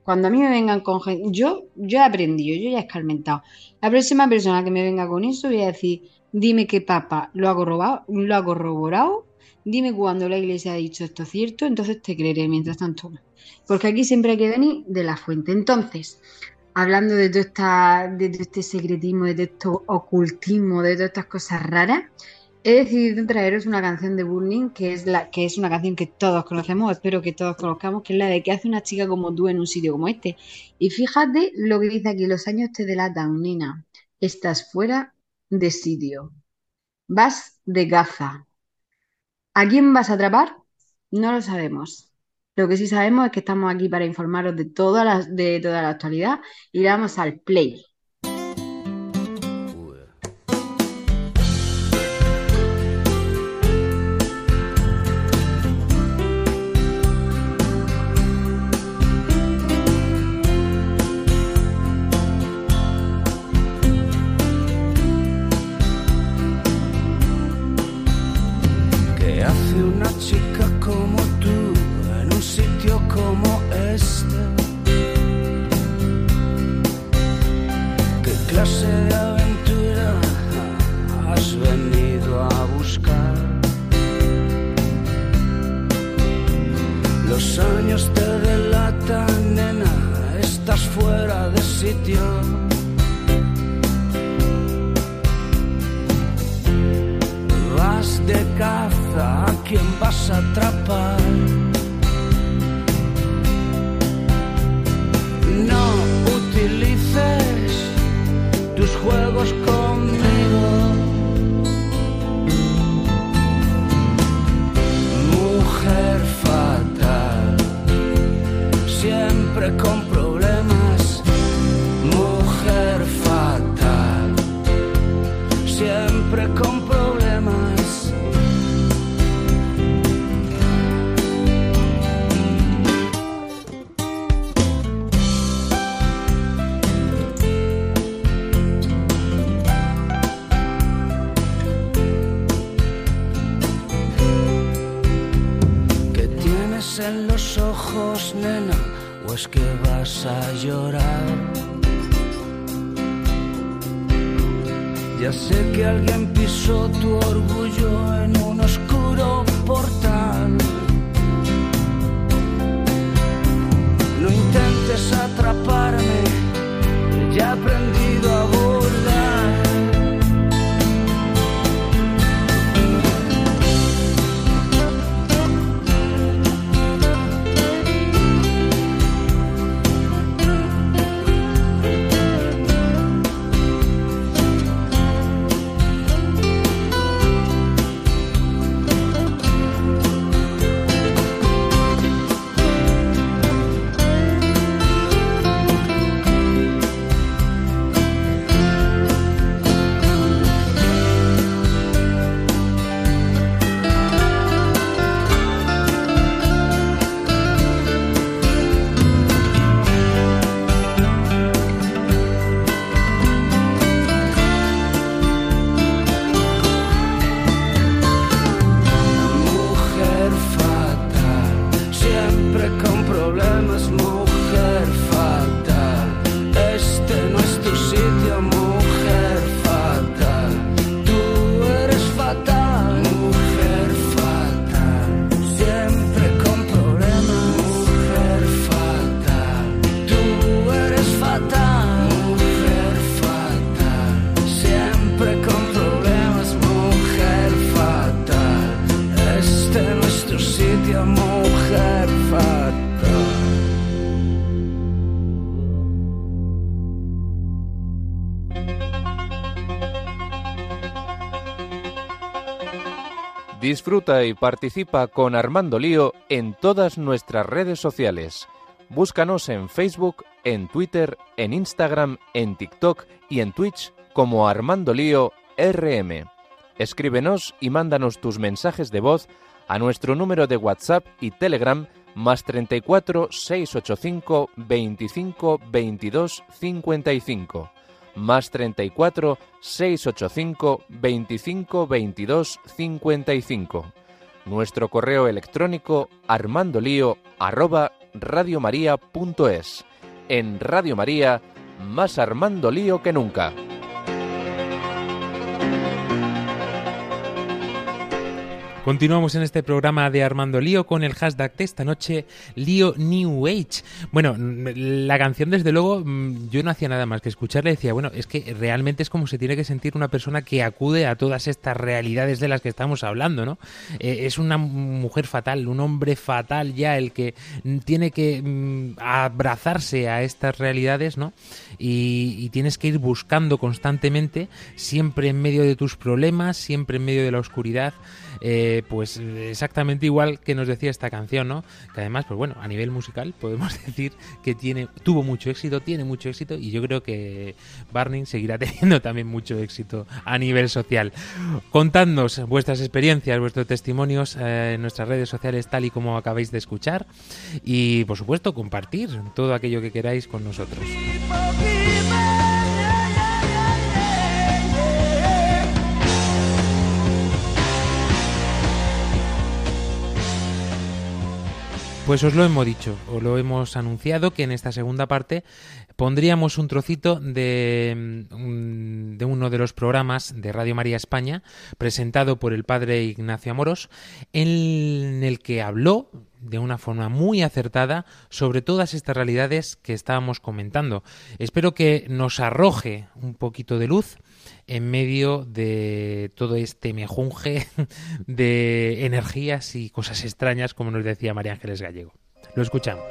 cuando a mí me vengan con gente, yo, yo he aprendido, yo ya he escarmentado. La próxima persona que me venga con eso voy a decir, dime que Papa lo ha corroborado, lo ha corroborado Dime cuándo la iglesia ha dicho esto cierto, entonces te creeré, mientras tanto Porque aquí siempre hay que venir de la fuente. Entonces, hablando de todo, de este secretismo, de todo este ocultismo, de todas estas cosas raras, he decidido traeros una canción de Burning, que es, la, que es una canción que todos conocemos, espero que todos conozcamos, que es la de que hace una chica como tú en un sitio como este. Y fíjate lo que dice aquí, los años te delatan, nena. Estás fuera de sitio. Vas de gaza. ¿A quién vas a atrapar? No lo sabemos. Lo que sí sabemos es que estamos aquí para informaros de toda la, de toda la actualidad y le damos al play. Que vas a llorar? Ya sé que alguien pisó tu orgullo en un oscuro portal. No intentes Disfruta y participa con Armando Lío en todas nuestras redes sociales. Búscanos en Facebook, en Twitter, en Instagram, en TikTok y en Twitch como Armando Lío RM. Escríbenos y mándanos tus mensajes de voz a nuestro número de WhatsApp y Telegram más 34 685 25 22 55 más 34 685 25 22 55. Nuestro correo electrónico armandolío arroba radiomaria.es. En Radio María, más Armando Lío que nunca. Continuamos en este programa de Armando Lío con el hashtag de esta noche, Lío New Age. Bueno, la canción desde luego mm, yo no hacía nada más que escucharla y decía, bueno, es que realmente es como se tiene que sentir una persona que acude a todas estas realidades de las que estamos hablando, ¿no? Eh, es una mujer fatal, un hombre fatal ya el que tiene que mm, abrazarse a estas realidades, ¿no? Y, y tienes que ir buscando constantemente, siempre en medio de tus problemas, siempre en medio de la oscuridad. Eh, pues exactamente igual que nos decía esta canción, ¿no? Que además, pues bueno, a nivel musical podemos [laughs] decir que tiene, tuvo mucho éxito, tiene mucho éxito y yo creo que Barney seguirá [laughs] teniendo también mucho éxito a nivel social. Contadnos vuestras experiencias, vuestros testimonios eh, en nuestras redes sociales tal y como acabáis de escuchar y por supuesto compartir todo aquello que queráis con nosotros. Pues os lo hemos dicho, os lo hemos anunciado que en esta segunda parte pondríamos un trocito de, mm, de, uno de los programas de Radio María España presentado por el padre Ignacio Amoros en el que habló de una forma muy acertada sobre todas estas realidades que estábamos comentando. Espero que nos arroje un poquito de luz en medio de todo este mejunje [laughs] de energías y cosas extrañas, como nos decía María Ángeles Gallego. Lo escuchamos.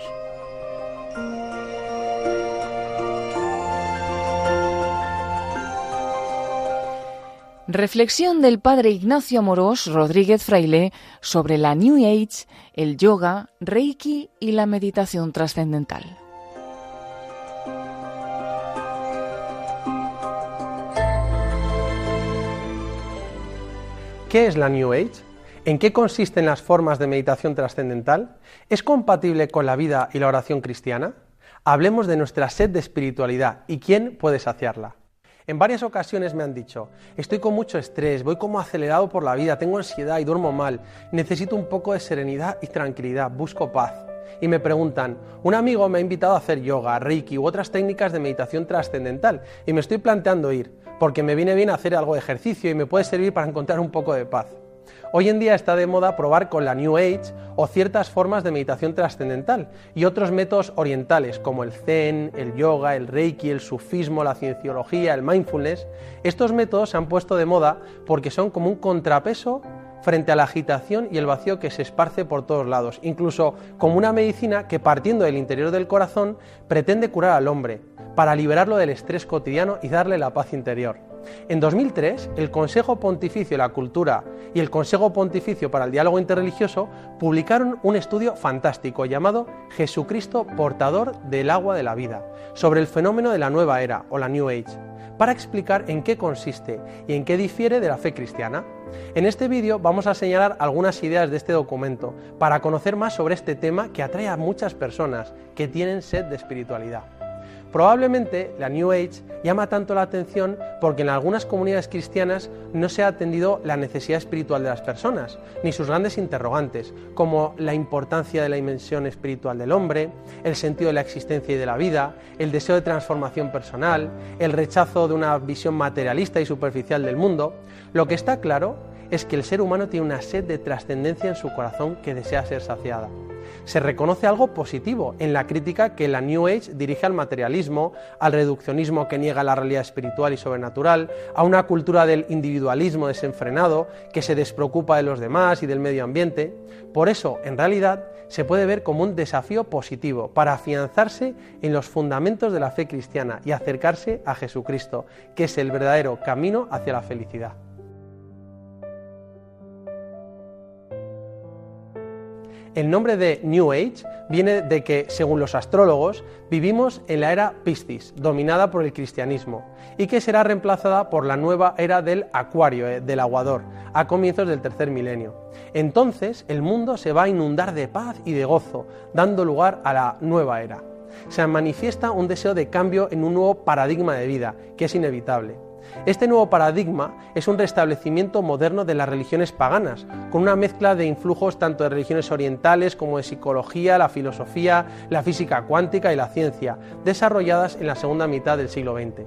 Reflexión del padre Ignacio Amorós Rodríguez Fraile sobre la New Age, el yoga, Reiki y la meditación trascendental. ¿Qué es la New Age? ¿En qué consisten las formas de meditación trascendental? ¿Es compatible con la vida y la oración cristiana? Hablemos de nuestra sed de espiritualidad y quién puede saciarla. En varias ocasiones me han dicho, estoy con mucho estrés, voy como acelerado por la vida, tengo ansiedad y duermo mal, necesito un poco de serenidad y tranquilidad, busco paz. Y me preguntan, un amigo me ha invitado a hacer yoga, reiki u otras técnicas de meditación trascendental y me estoy planteando ir porque me viene bien hacer algo de ejercicio y me puede servir para encontrar un poco de paz. Hoy en día está de moda probar con la New Age o ciertas formas de meditación trascendental y otros métodos orientales como el Zen, el yoga, el Reiki, el sufismo, la cienciología, el mindfulness. Estos métodos se han puesto de moda porque son como un contrapeso frente a la agitación y el vacío que se esparce por todos lados, incluso como una medicina que partiendo del interior del corazón pretende curar al hombre, para liberarlo del estrés cotidiano y darle la paz interior. En 2003, el Consejo Pontificio de la Cultura y el Consejo Pontificio para el Diálogo Interreligioso publicaron un estudio fantástico llamado Jesucristo portador del agua de la vida, sobre el fenómeno de la nueva era o la New Age, para explicar en qué consiste y en qué difiere de la fe cristiana. En este vídeo vamos a señalar algunas ideas de este documento para conocer más sobre este tema que atrae a muchas personas que tienen sed de espiritualidad. Probablemente la New Age llama tanto la atención porque en algunas comunidades cristianas no se ha atendido la necesidad espiritual de las personas, ni sus grandes interrogantes, como la importancia de la dimensión espiritual del hombre, el sentido de la existencia y de la vida, el deseo de transformación personal, el rechazo de una visión materialista y superficial del mundo. Lo que está claro es que el ser humano tiene una sed de trascendencia en su corazón que desea ser saciada se reconoce algo positivo en la crítica que la New Age dirige al materialismo, al reduccionismo que niega la realidad espiritual y sobrenatural, a una cultura del individualismo desenfrenado que se despreocupa de los demás y del medio ambiente. Por eso, en realidad, se puede ver como un desafío positivo para afianzarse en los fundamentos de la fe cristiana y acercarse a Jesucristo, que es el verdadero camino hacia la felicidad. El nombre de New Age viene de que, según los astrólogos, vivimos en la era Piscis, dominada por el cristianismo, y que será reemplazada por la nueva era del Acuario, eh, del aguador, a comienzos del tercer milenio. Entonces el mundo se va a inundar de paz y de gozo, dando lugar a la nueva era. Se manifiesta un deseo de cambio en un nuevo paradigma de vida, que es inevitable. Este nuevo paradigma es un restablecimiento moderno de las religiones paganas, con una mezcla de influjos tanto de religiones orientales como de psicología, la filosofía, la física cuántica y la ciencia, desarrolladas en la segunda mitad del siglo XX.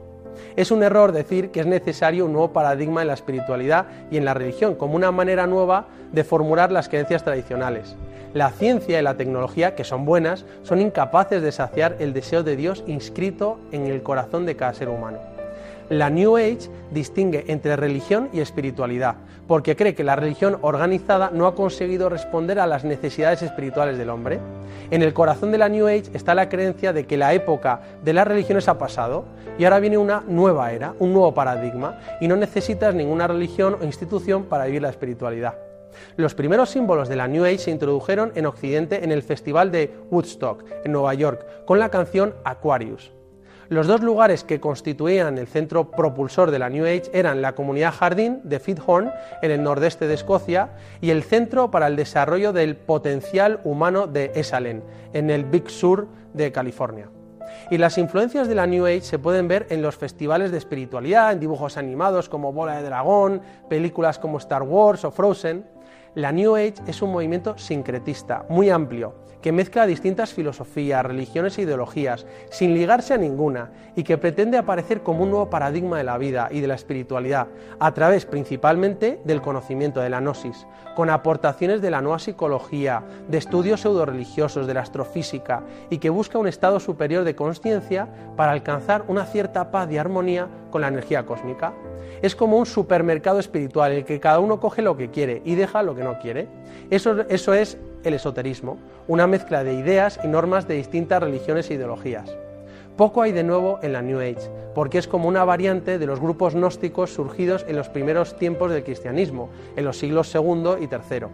Es un error decir que es necesario un nuevo paradigma en la espiritualidad y en la religión, como una manera nueva de formular las creencias tradicionales. La ciencia y la tecnología, que son buenas, son incapaces de saciar el deseo de Dios inscrito en el corazón de cada ser humano. La New Age distingue entre religión y espiritualidad, porque cree que la religión organizada no ha conseguido responder a las necesidades espirituales del hombre. En el corazón de la New Age está la creencia de que la época de las religiones ha pasado y ahora viene una nueva era, un nuevo paradigma, y no necesitas ninguna religión o institución para vivir la espiritualidad. Los primeros símbolos de la New Age se introdujeron en Occidente en el Festival de Woodstock, en Nueva York, con la canción Aquarius. Los dos lugares que constituían el centro propulsor de la New Age eran la comunidad jardín de Fithorn, en el nordeste de Escocia, y el Centro para el Desarrollo del Potencial Humano de Esalen, en el Big Sur de California. Y las influencias de la New Age se pueden ver en los festivales de espiritualidad, en dibujos animados como Bola de Dragón, películas como Star Wars o Frozen. La New Age es un movimiento sincretista, muy amplio, que mezcla distintas filosofías, religiones e ideologías, sin ligarse a ninguna, y que pretende aparecer como un nuevo paradigma de la vida y de la espiritualidad, a través principalmente del conocimiento de la gnosis, con aportaciones de la nueva psicología, de estudios pseudo-religiosos, de la astrofísica, y que busca un estado superior de conciencia para alcanzar una cierta paz y armonía con la energía cósmica. Es como un supermercado espiritual en el que cada uno coge lo que quiere y deja lo que no quiere. Eso, eso es el esoterismo, una mezcla de ideas y normas de distintas religiones e ideologías. Poco hay de nuevo en la New Age, porque es como una variante de los grupos gnósticos surgidos en los primeros tiempos del cristianismo, en los siglos II y III.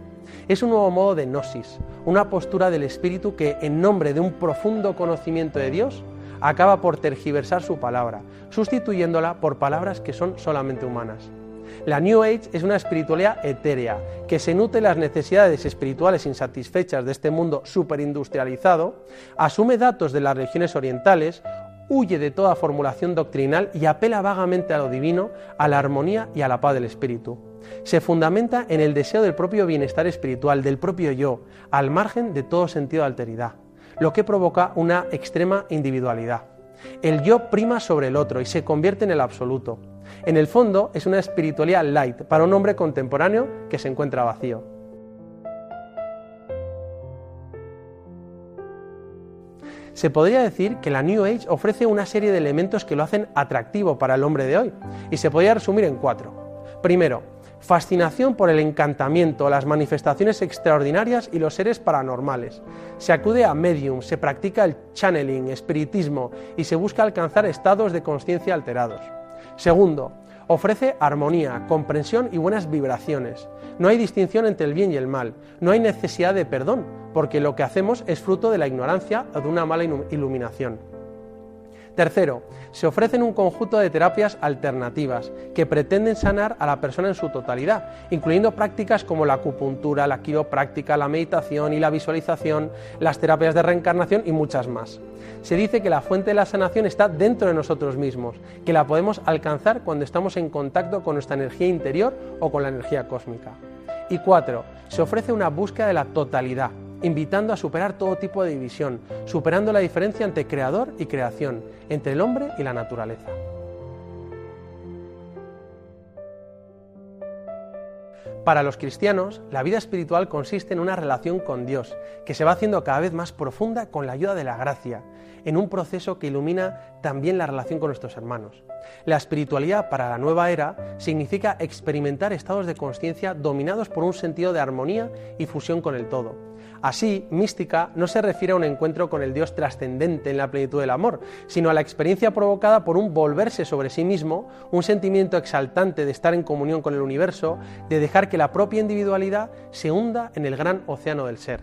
Es un nuevo modo de gnosis, una postura del espíritu que, en nombre de un profundo conocimiento de Dios, acaba por tergiversar su palabra, sustituyéndola por palabras que son solamente humanas. La New Age es una espiritualidad etérea, que se nutre las necesidades espirituales insatisfechas de este mundo superindustrializado, asume datos de las religiones orientales, huye de toda formulación doctrinal y apela vagamente a lo divino, a la armonía y a la paz del espíritu. Se fundamenta en el deseo del propio bienestar espiritual, del propio yo, al margen de todo sentido de alteridad, lo que provoca una extrema individualidad. El yo prima sobre el otro y se convierte en el absoluto. En el fondo es una espiritualidad light para un hombre contemporáneo que se encuentra vacío. Se podría decir que la New Age ofrece una serie de elementos que lo hacen atractivo para el hombre de hoy, y se podría resumir en cuatro. Primero, fascinación por el encantamiento, las manifestaciones extraordinarias y los seres paranormales. Se acude a medium, se practica el channeling, espiritismo y se busca alcanzar estados de conciencia alterados. Segundo, ofrece armonía, comprensión y buenas vibraciones. No hay distinción entre el bien y el mal, no hay necesidad de perdón, porque lo que hacemos es fruto de la ignorancia o de una mala iluminación. Tercero, se ofrecen un conjunto de terapias alternativas que pretenden sanar a la persona en su totalidad, incluyendo prácticas como la acupuntura, la quiropráctica, la meditación y la visualización, las terapias de reencarnación y muchas más. Se dice que la fuente de la sanación está dentro de nosotros mismos, que la podemos alcanzar cuando estamos en contacto con nuestra energía interior o con la energía cósmica. Y cuatro, se ofrece una búsqueda de la totalidad, invitando a superar todo tipo de división, superando la diferencia entre creador y creación, entre el hombre y la naturaleza. Para los cristianos, la vida espiritual consiste en una relación con Dios, que se va haciendo cada vez más profunda con la ayuda de la gracia, en un proceso que ilumina también la relación con nuestros hermanos. La espiritualidad para la nueva era significa experimentar estados de conciencia dominados por un sentido de armonía y fusión con el todo Así, mística no se refiere a un encuentro con el Dios trascendente en la plenitud del amor, sino a la experiencia provocada por un volverse sobre sí mismo, un sentimiento exaltante de estar en comunión con el universo, de dejar que la propia individualidad se hunda en el gran océano del ser.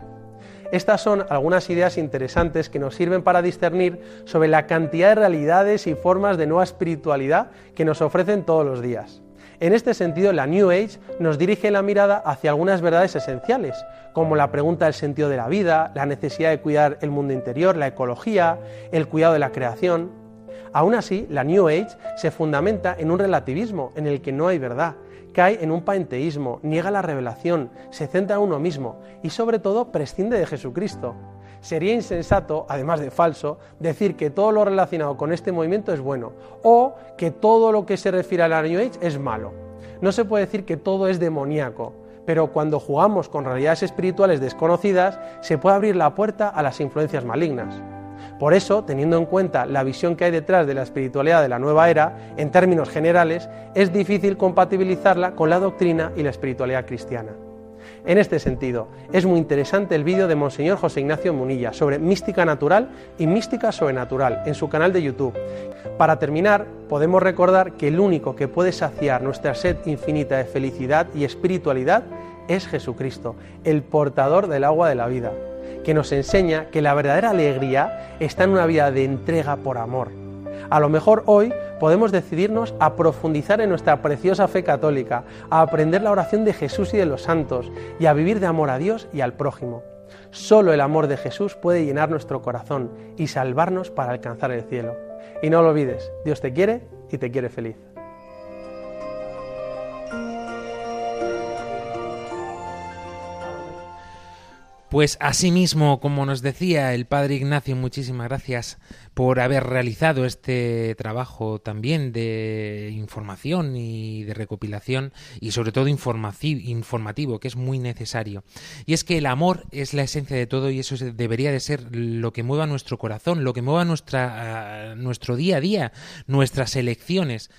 Estas son algunas ideas interesantes que nos sirven para discernir sobre la cantidad de realidades y formas de nueva espiritualidad que nos ofrecen todos los días. En este sentido, la New Age nos dirige la mirada hacia algunas verdades esenciales, como la pregunta del sentido de la vida, la necesidad de cuidar el mundo interior, la ecología, el cuidado de la creación. Aún así, la New Age se fundamenta en un relativismo en el que no hay verdad, cae en un panteísmo, niega la revelación, se centra en uno mismo y sobre todo prescinde de Jesucristo. Sería insensato, además de falso, decir que todo lo relacionado con este movimiento es bueno o que todo lo que se refiere a la New Age es malo. No se puede decir que todo es demoníaco, pero cuando jugamos con realidades espirituales desconocidas se puede abrir la puerta a las influencias malignas. Por eso, teniendo en cuenta la visión que hay detrás de la espiritualidad de la nueva era, en términos generales, es difícil compatibilizarla con la doctrina y la espiritualidad cristiana. En este sentido, es muy interesante el vídeo de Monseñor José Ignacio Munilla sobre mística natural y mística sobrenatural en su canal de YouTube. Para terminar, podemos recordar que el único que puede saciar nuestra sed infinita de felicidad y espiritualidad es Jesucristo, el portador del agua de la vida que nos enseña que la verdadera alegría está en una vida de entrega por amor. A lo mejor hoy podemos decidirnos a profundizar en nuestra preciosa fe católica, a aprender la oración de Jesús y de los santos y a vivir de amor a Dios y al prójimo. Solo el amor de Jesús puede llenar nuestro corazón y salvarnos para alcanzar el cielo. Y no lo olvides, Dios te quiere y te quiere feliz. Pues asimismo, como nos decía el padre Ignacio, muchísimas gracias por haber realizado este trabajo también de información y de recopilación y sobre todo informativo, que es muy necesario. Y es que el amor es la esencia de todo y eso debería de ser lo que mueva nuestro corazón, lo que mueva nuestra, nuestro día a día, nuestras elecciones.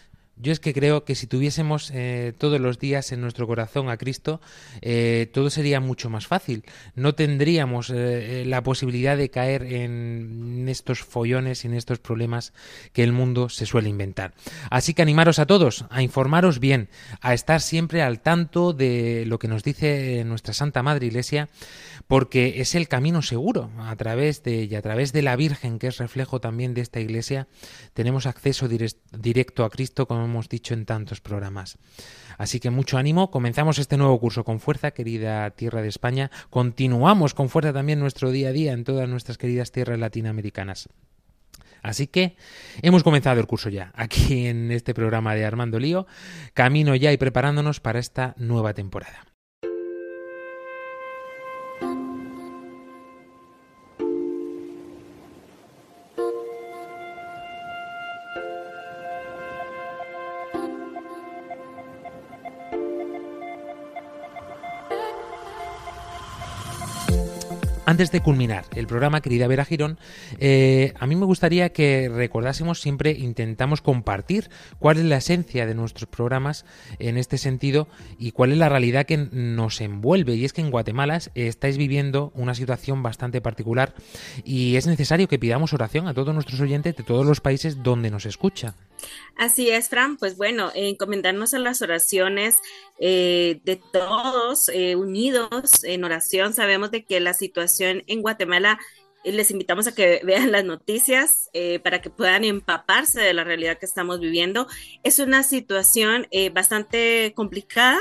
Yo es que creo que si tuviésemos eh, todos los días en nuestro corazón a Cristo, eh, todo sería mucho más fácil. No tendríamos eh, la posibilidad de caer en estos follones y en estos problemas que el mundo se suele inventar. Así que animaros a todos, a informaros bien, a estar siempre al tanto de lo que nos dice nuestra Santa Madre Iglesia, porque es el camino seguro. A través de y a través de la Virgen, que es reflejo también de esta Iglesia, tenemos acceso directo a Cristo con hemos dicho en tantos programas. Así que mucho ánimo, comenzamos este nuevo curso con fuerza, querida tierra de España, continuamos con fuerza también nuestro día a día en todas nuestras queridas tierras latinoamericanas. Así que hemos comenzado el curso ya, aquí en este programa de Armando Lío, camino ya y preparándonos para esta nueva temporada. Antes de culminar el programa, querida Vera Girón, eh, a mí me gustaría que recordásemos siempre, intentamos compartir cuál es la esencia de nuestros programas en este sentido y cuál es la realidad que nos envuelve. Y es que en Guatemala estáis viviendo una situación bastante particular y es necesario que pidamos oración a todos nuestros oyentes de todos los países donde nos escucha. Así es, Fran. Pues bueno, encomendarnos a las oraciones eh, de todos eh, unidos en oración. Sabemos de que la situación en Guatemala eh, les invitamos a que [laughs] vean las noticias para que puedan empaparse de la realidad que estamos viviendo. Es una situación bastante complicada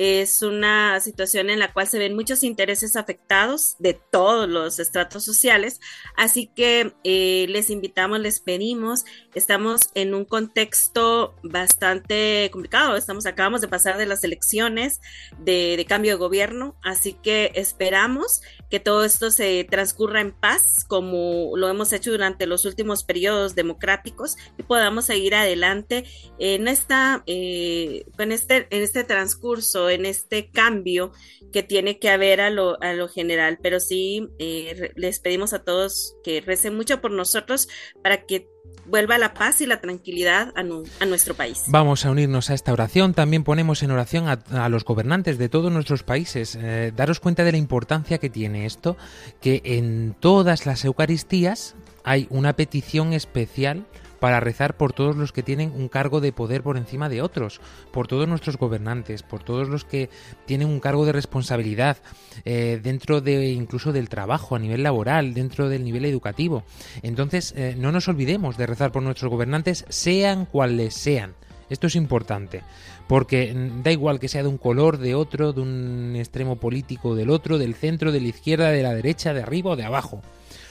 es una situación en la cual se ven muchos intereses afectados de todos los estratos sociales, así que eh, les invitamos, les pedimos, estamos en un contexto bastante complicado, estamos, acabamos de pasar de las elecciones de, de cambio de gobierno, así que esperamos que todo esto se transcurra en paz, como lo hemos hecho durante los últimos periodos democráticos, y podamos seguir adelante en esta, eh, en este, en este transcurso en este cambio que tiene que haber a lo, a lo general. Pero sí, eh, les pedimos a todos que recen mucho por nosotros para que vuelva la paz y la tranquilidad a, nuestro país. Vamos a unirnos a esta oración. También ponemos en oración a, los gobernantes de todos nuestros países. Eh, daros cuenta de la importancia que tiene esto, que en todas las Eucaristías hay una petición especial para rezar por todos los que tienen un cargo de poder por encima de otros, por todos nuestros gobernantes, por todos los que tienen un cargo de responsabilidad eh, dentro de incluso del trabajo a nivel laboral, dentro del nivel educativo. Entonces, eh, no nos olvidemos de rezar por nuestros gobernantes, sean cuales sean. Esto es importante, porque mm, da igual que sea de un color, de otro, de un extremo político, del otro, del centro, de la izquierda, de la derecha, de arriba o de abajo.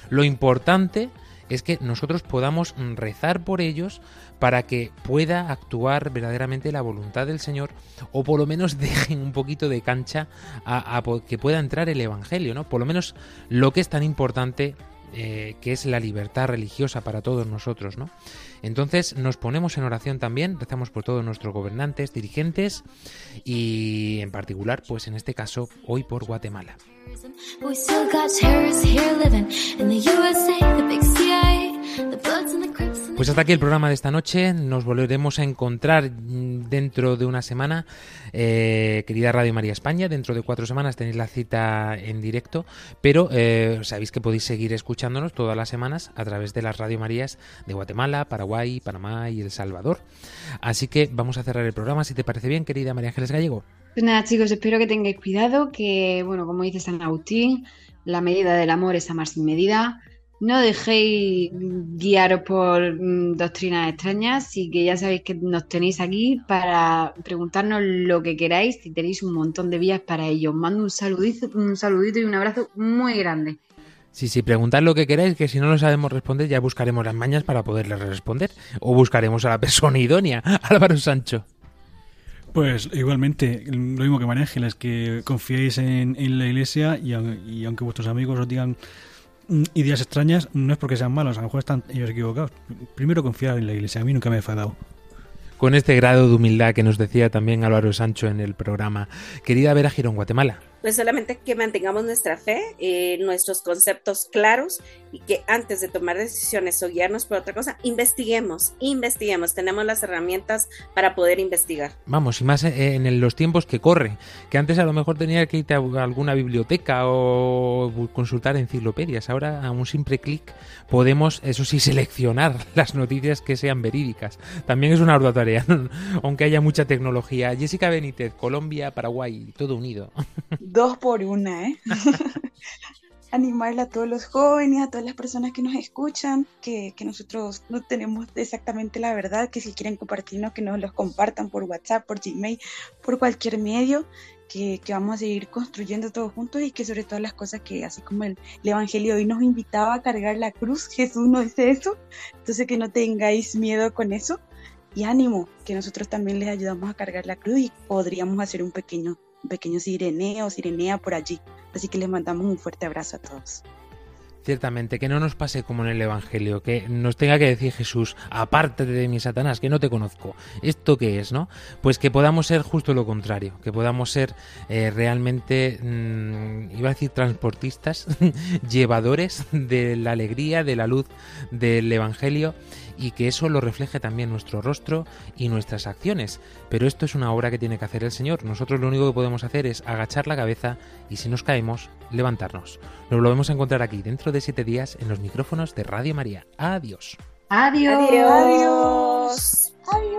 Lo importante es que nosotros podamos rezar por ellos para que pueda actuar verdaderamente la voluntad del Señor o por lo menos [laughs] dejen un poquito de cancha a, que pueda entrar el Evangelio, ¿no? Por lo menos lo que es tan importante eh, que es la libertad religiosa para todos nosotros, ¿no? Entonces nos ponemos en oración también, rezamos por todos nuestros gobernantes, dirigentes y en particular, pues en este caso, hoy por Guatemala. Pues hasta aquí el programa de esta noche. Nos volveremos a encontrar dentro de una semana, eh, querida Radio María España. Dentro de cuatro semanas tenéis la cita en directo, pero eh, sabéis que podéis seguir escuchándonos todas las semanas a través de las Radio Marías de Guatemala, Paraguay, Panamá y El Salvador. Así que vamos a cerrar el programa, si te parece bien, querida María Ángeles Gallego. Pues nada, chicos, espero que tengáis cuidado, que, bueno, como dice San Agustín, la medida del amor es amar sin medida no dejéis guiaros por mm, doctrinas extrañas y que ya sabéis que nos tenéis aquí para preguntarnos lo que queráis y tenéis un montón de vías para ello. Os mando un saludito, un saludito y un abrazo muy grande. Sí, sí, preguntad lo que queráis, que si no lo sabemos responder ya buscaremos las mañas para poderles responder. O buscaremos a la persona [laughs] idónea, Álvaro Sancho. Pues igualmente, lo mismo que María Ángeles, que confiéis en, la iglesia y, y aunque vuestros amigos os digan ideas extrañas no es porque sean malos, a lo mejor están ellos equivocados. Primero confiar en la iglesia, a mí nunca me ha enfadado. Con este grado de humildad que nos decía también Álvaro Sancho en el programa. Querida Vera Girón, Guatemala pues solamente que mantengamos nuestra fe, eh, nuestros conceptos claros y que antes de tomar decisiones o guiarnos por otra cosa, investiguemos, investiguemos, tenemos las herramientas para poder investigar. Vamos, y más en los tiempos que corre, que antes a lo mejor tenía que irte a alguna biblioteca o consultar enciclopedias, ahora a un simple clic podemos, eso sí, seleccionar [laughs] las noticias que sean verídicas. También es una ardua tarea, aunque haya mucha tecnología. Jessica Benítez, Colombia, Paraguay, todo unido. dos por una, ¿eh? [laughs] Animarle a todos los jóvenes, a todas las personas que nos escuchan, que, nosotros no tenemos exactamente la verdad, que si quieren compartirnos, que nos los compartan por WhatsApp, por Gmail, por cualquier medio, que, vamos a seguir construyendo todos juntos y que sobre todas las cosas que, así como el, el, Evangelio hoy nos invitaba a cargar la cruz, Jesús nos dice eso, entonces que no tengáis miedo con eso y ánimo, que nosotros también les ayudamos a cargar la cruz y podríamos hacer un pequeño un pequeño sireneo, sirenea por allí. Así que les mandamos un fuerte abrazo a todos. Ciertamente, que no nos pase como en el Evangelio, que nos tenga que decir Jesús, aparte de mi Satanás, que no te conozco. ¿Esto qué es, no? Pues que podamos ser justo lo contrario, que podamos ser eh, realmente, mm, iba a decir transportistas, [laughs] llevadores de la alegría, de la luz del Evangelio y que eso lo refleje también nuestro rostro y nuestras acciones. Pero esto es una obra que tiene que hacer el Señor. Nosotros lo único que podemos hacer es agachar la cabeza y si nos caemos, levantarnos. Nos lo vamos a encontrar aquí dentro de siete días en los micrófonos de Radio María. Adiós. Adiós. Adiós. Adiós.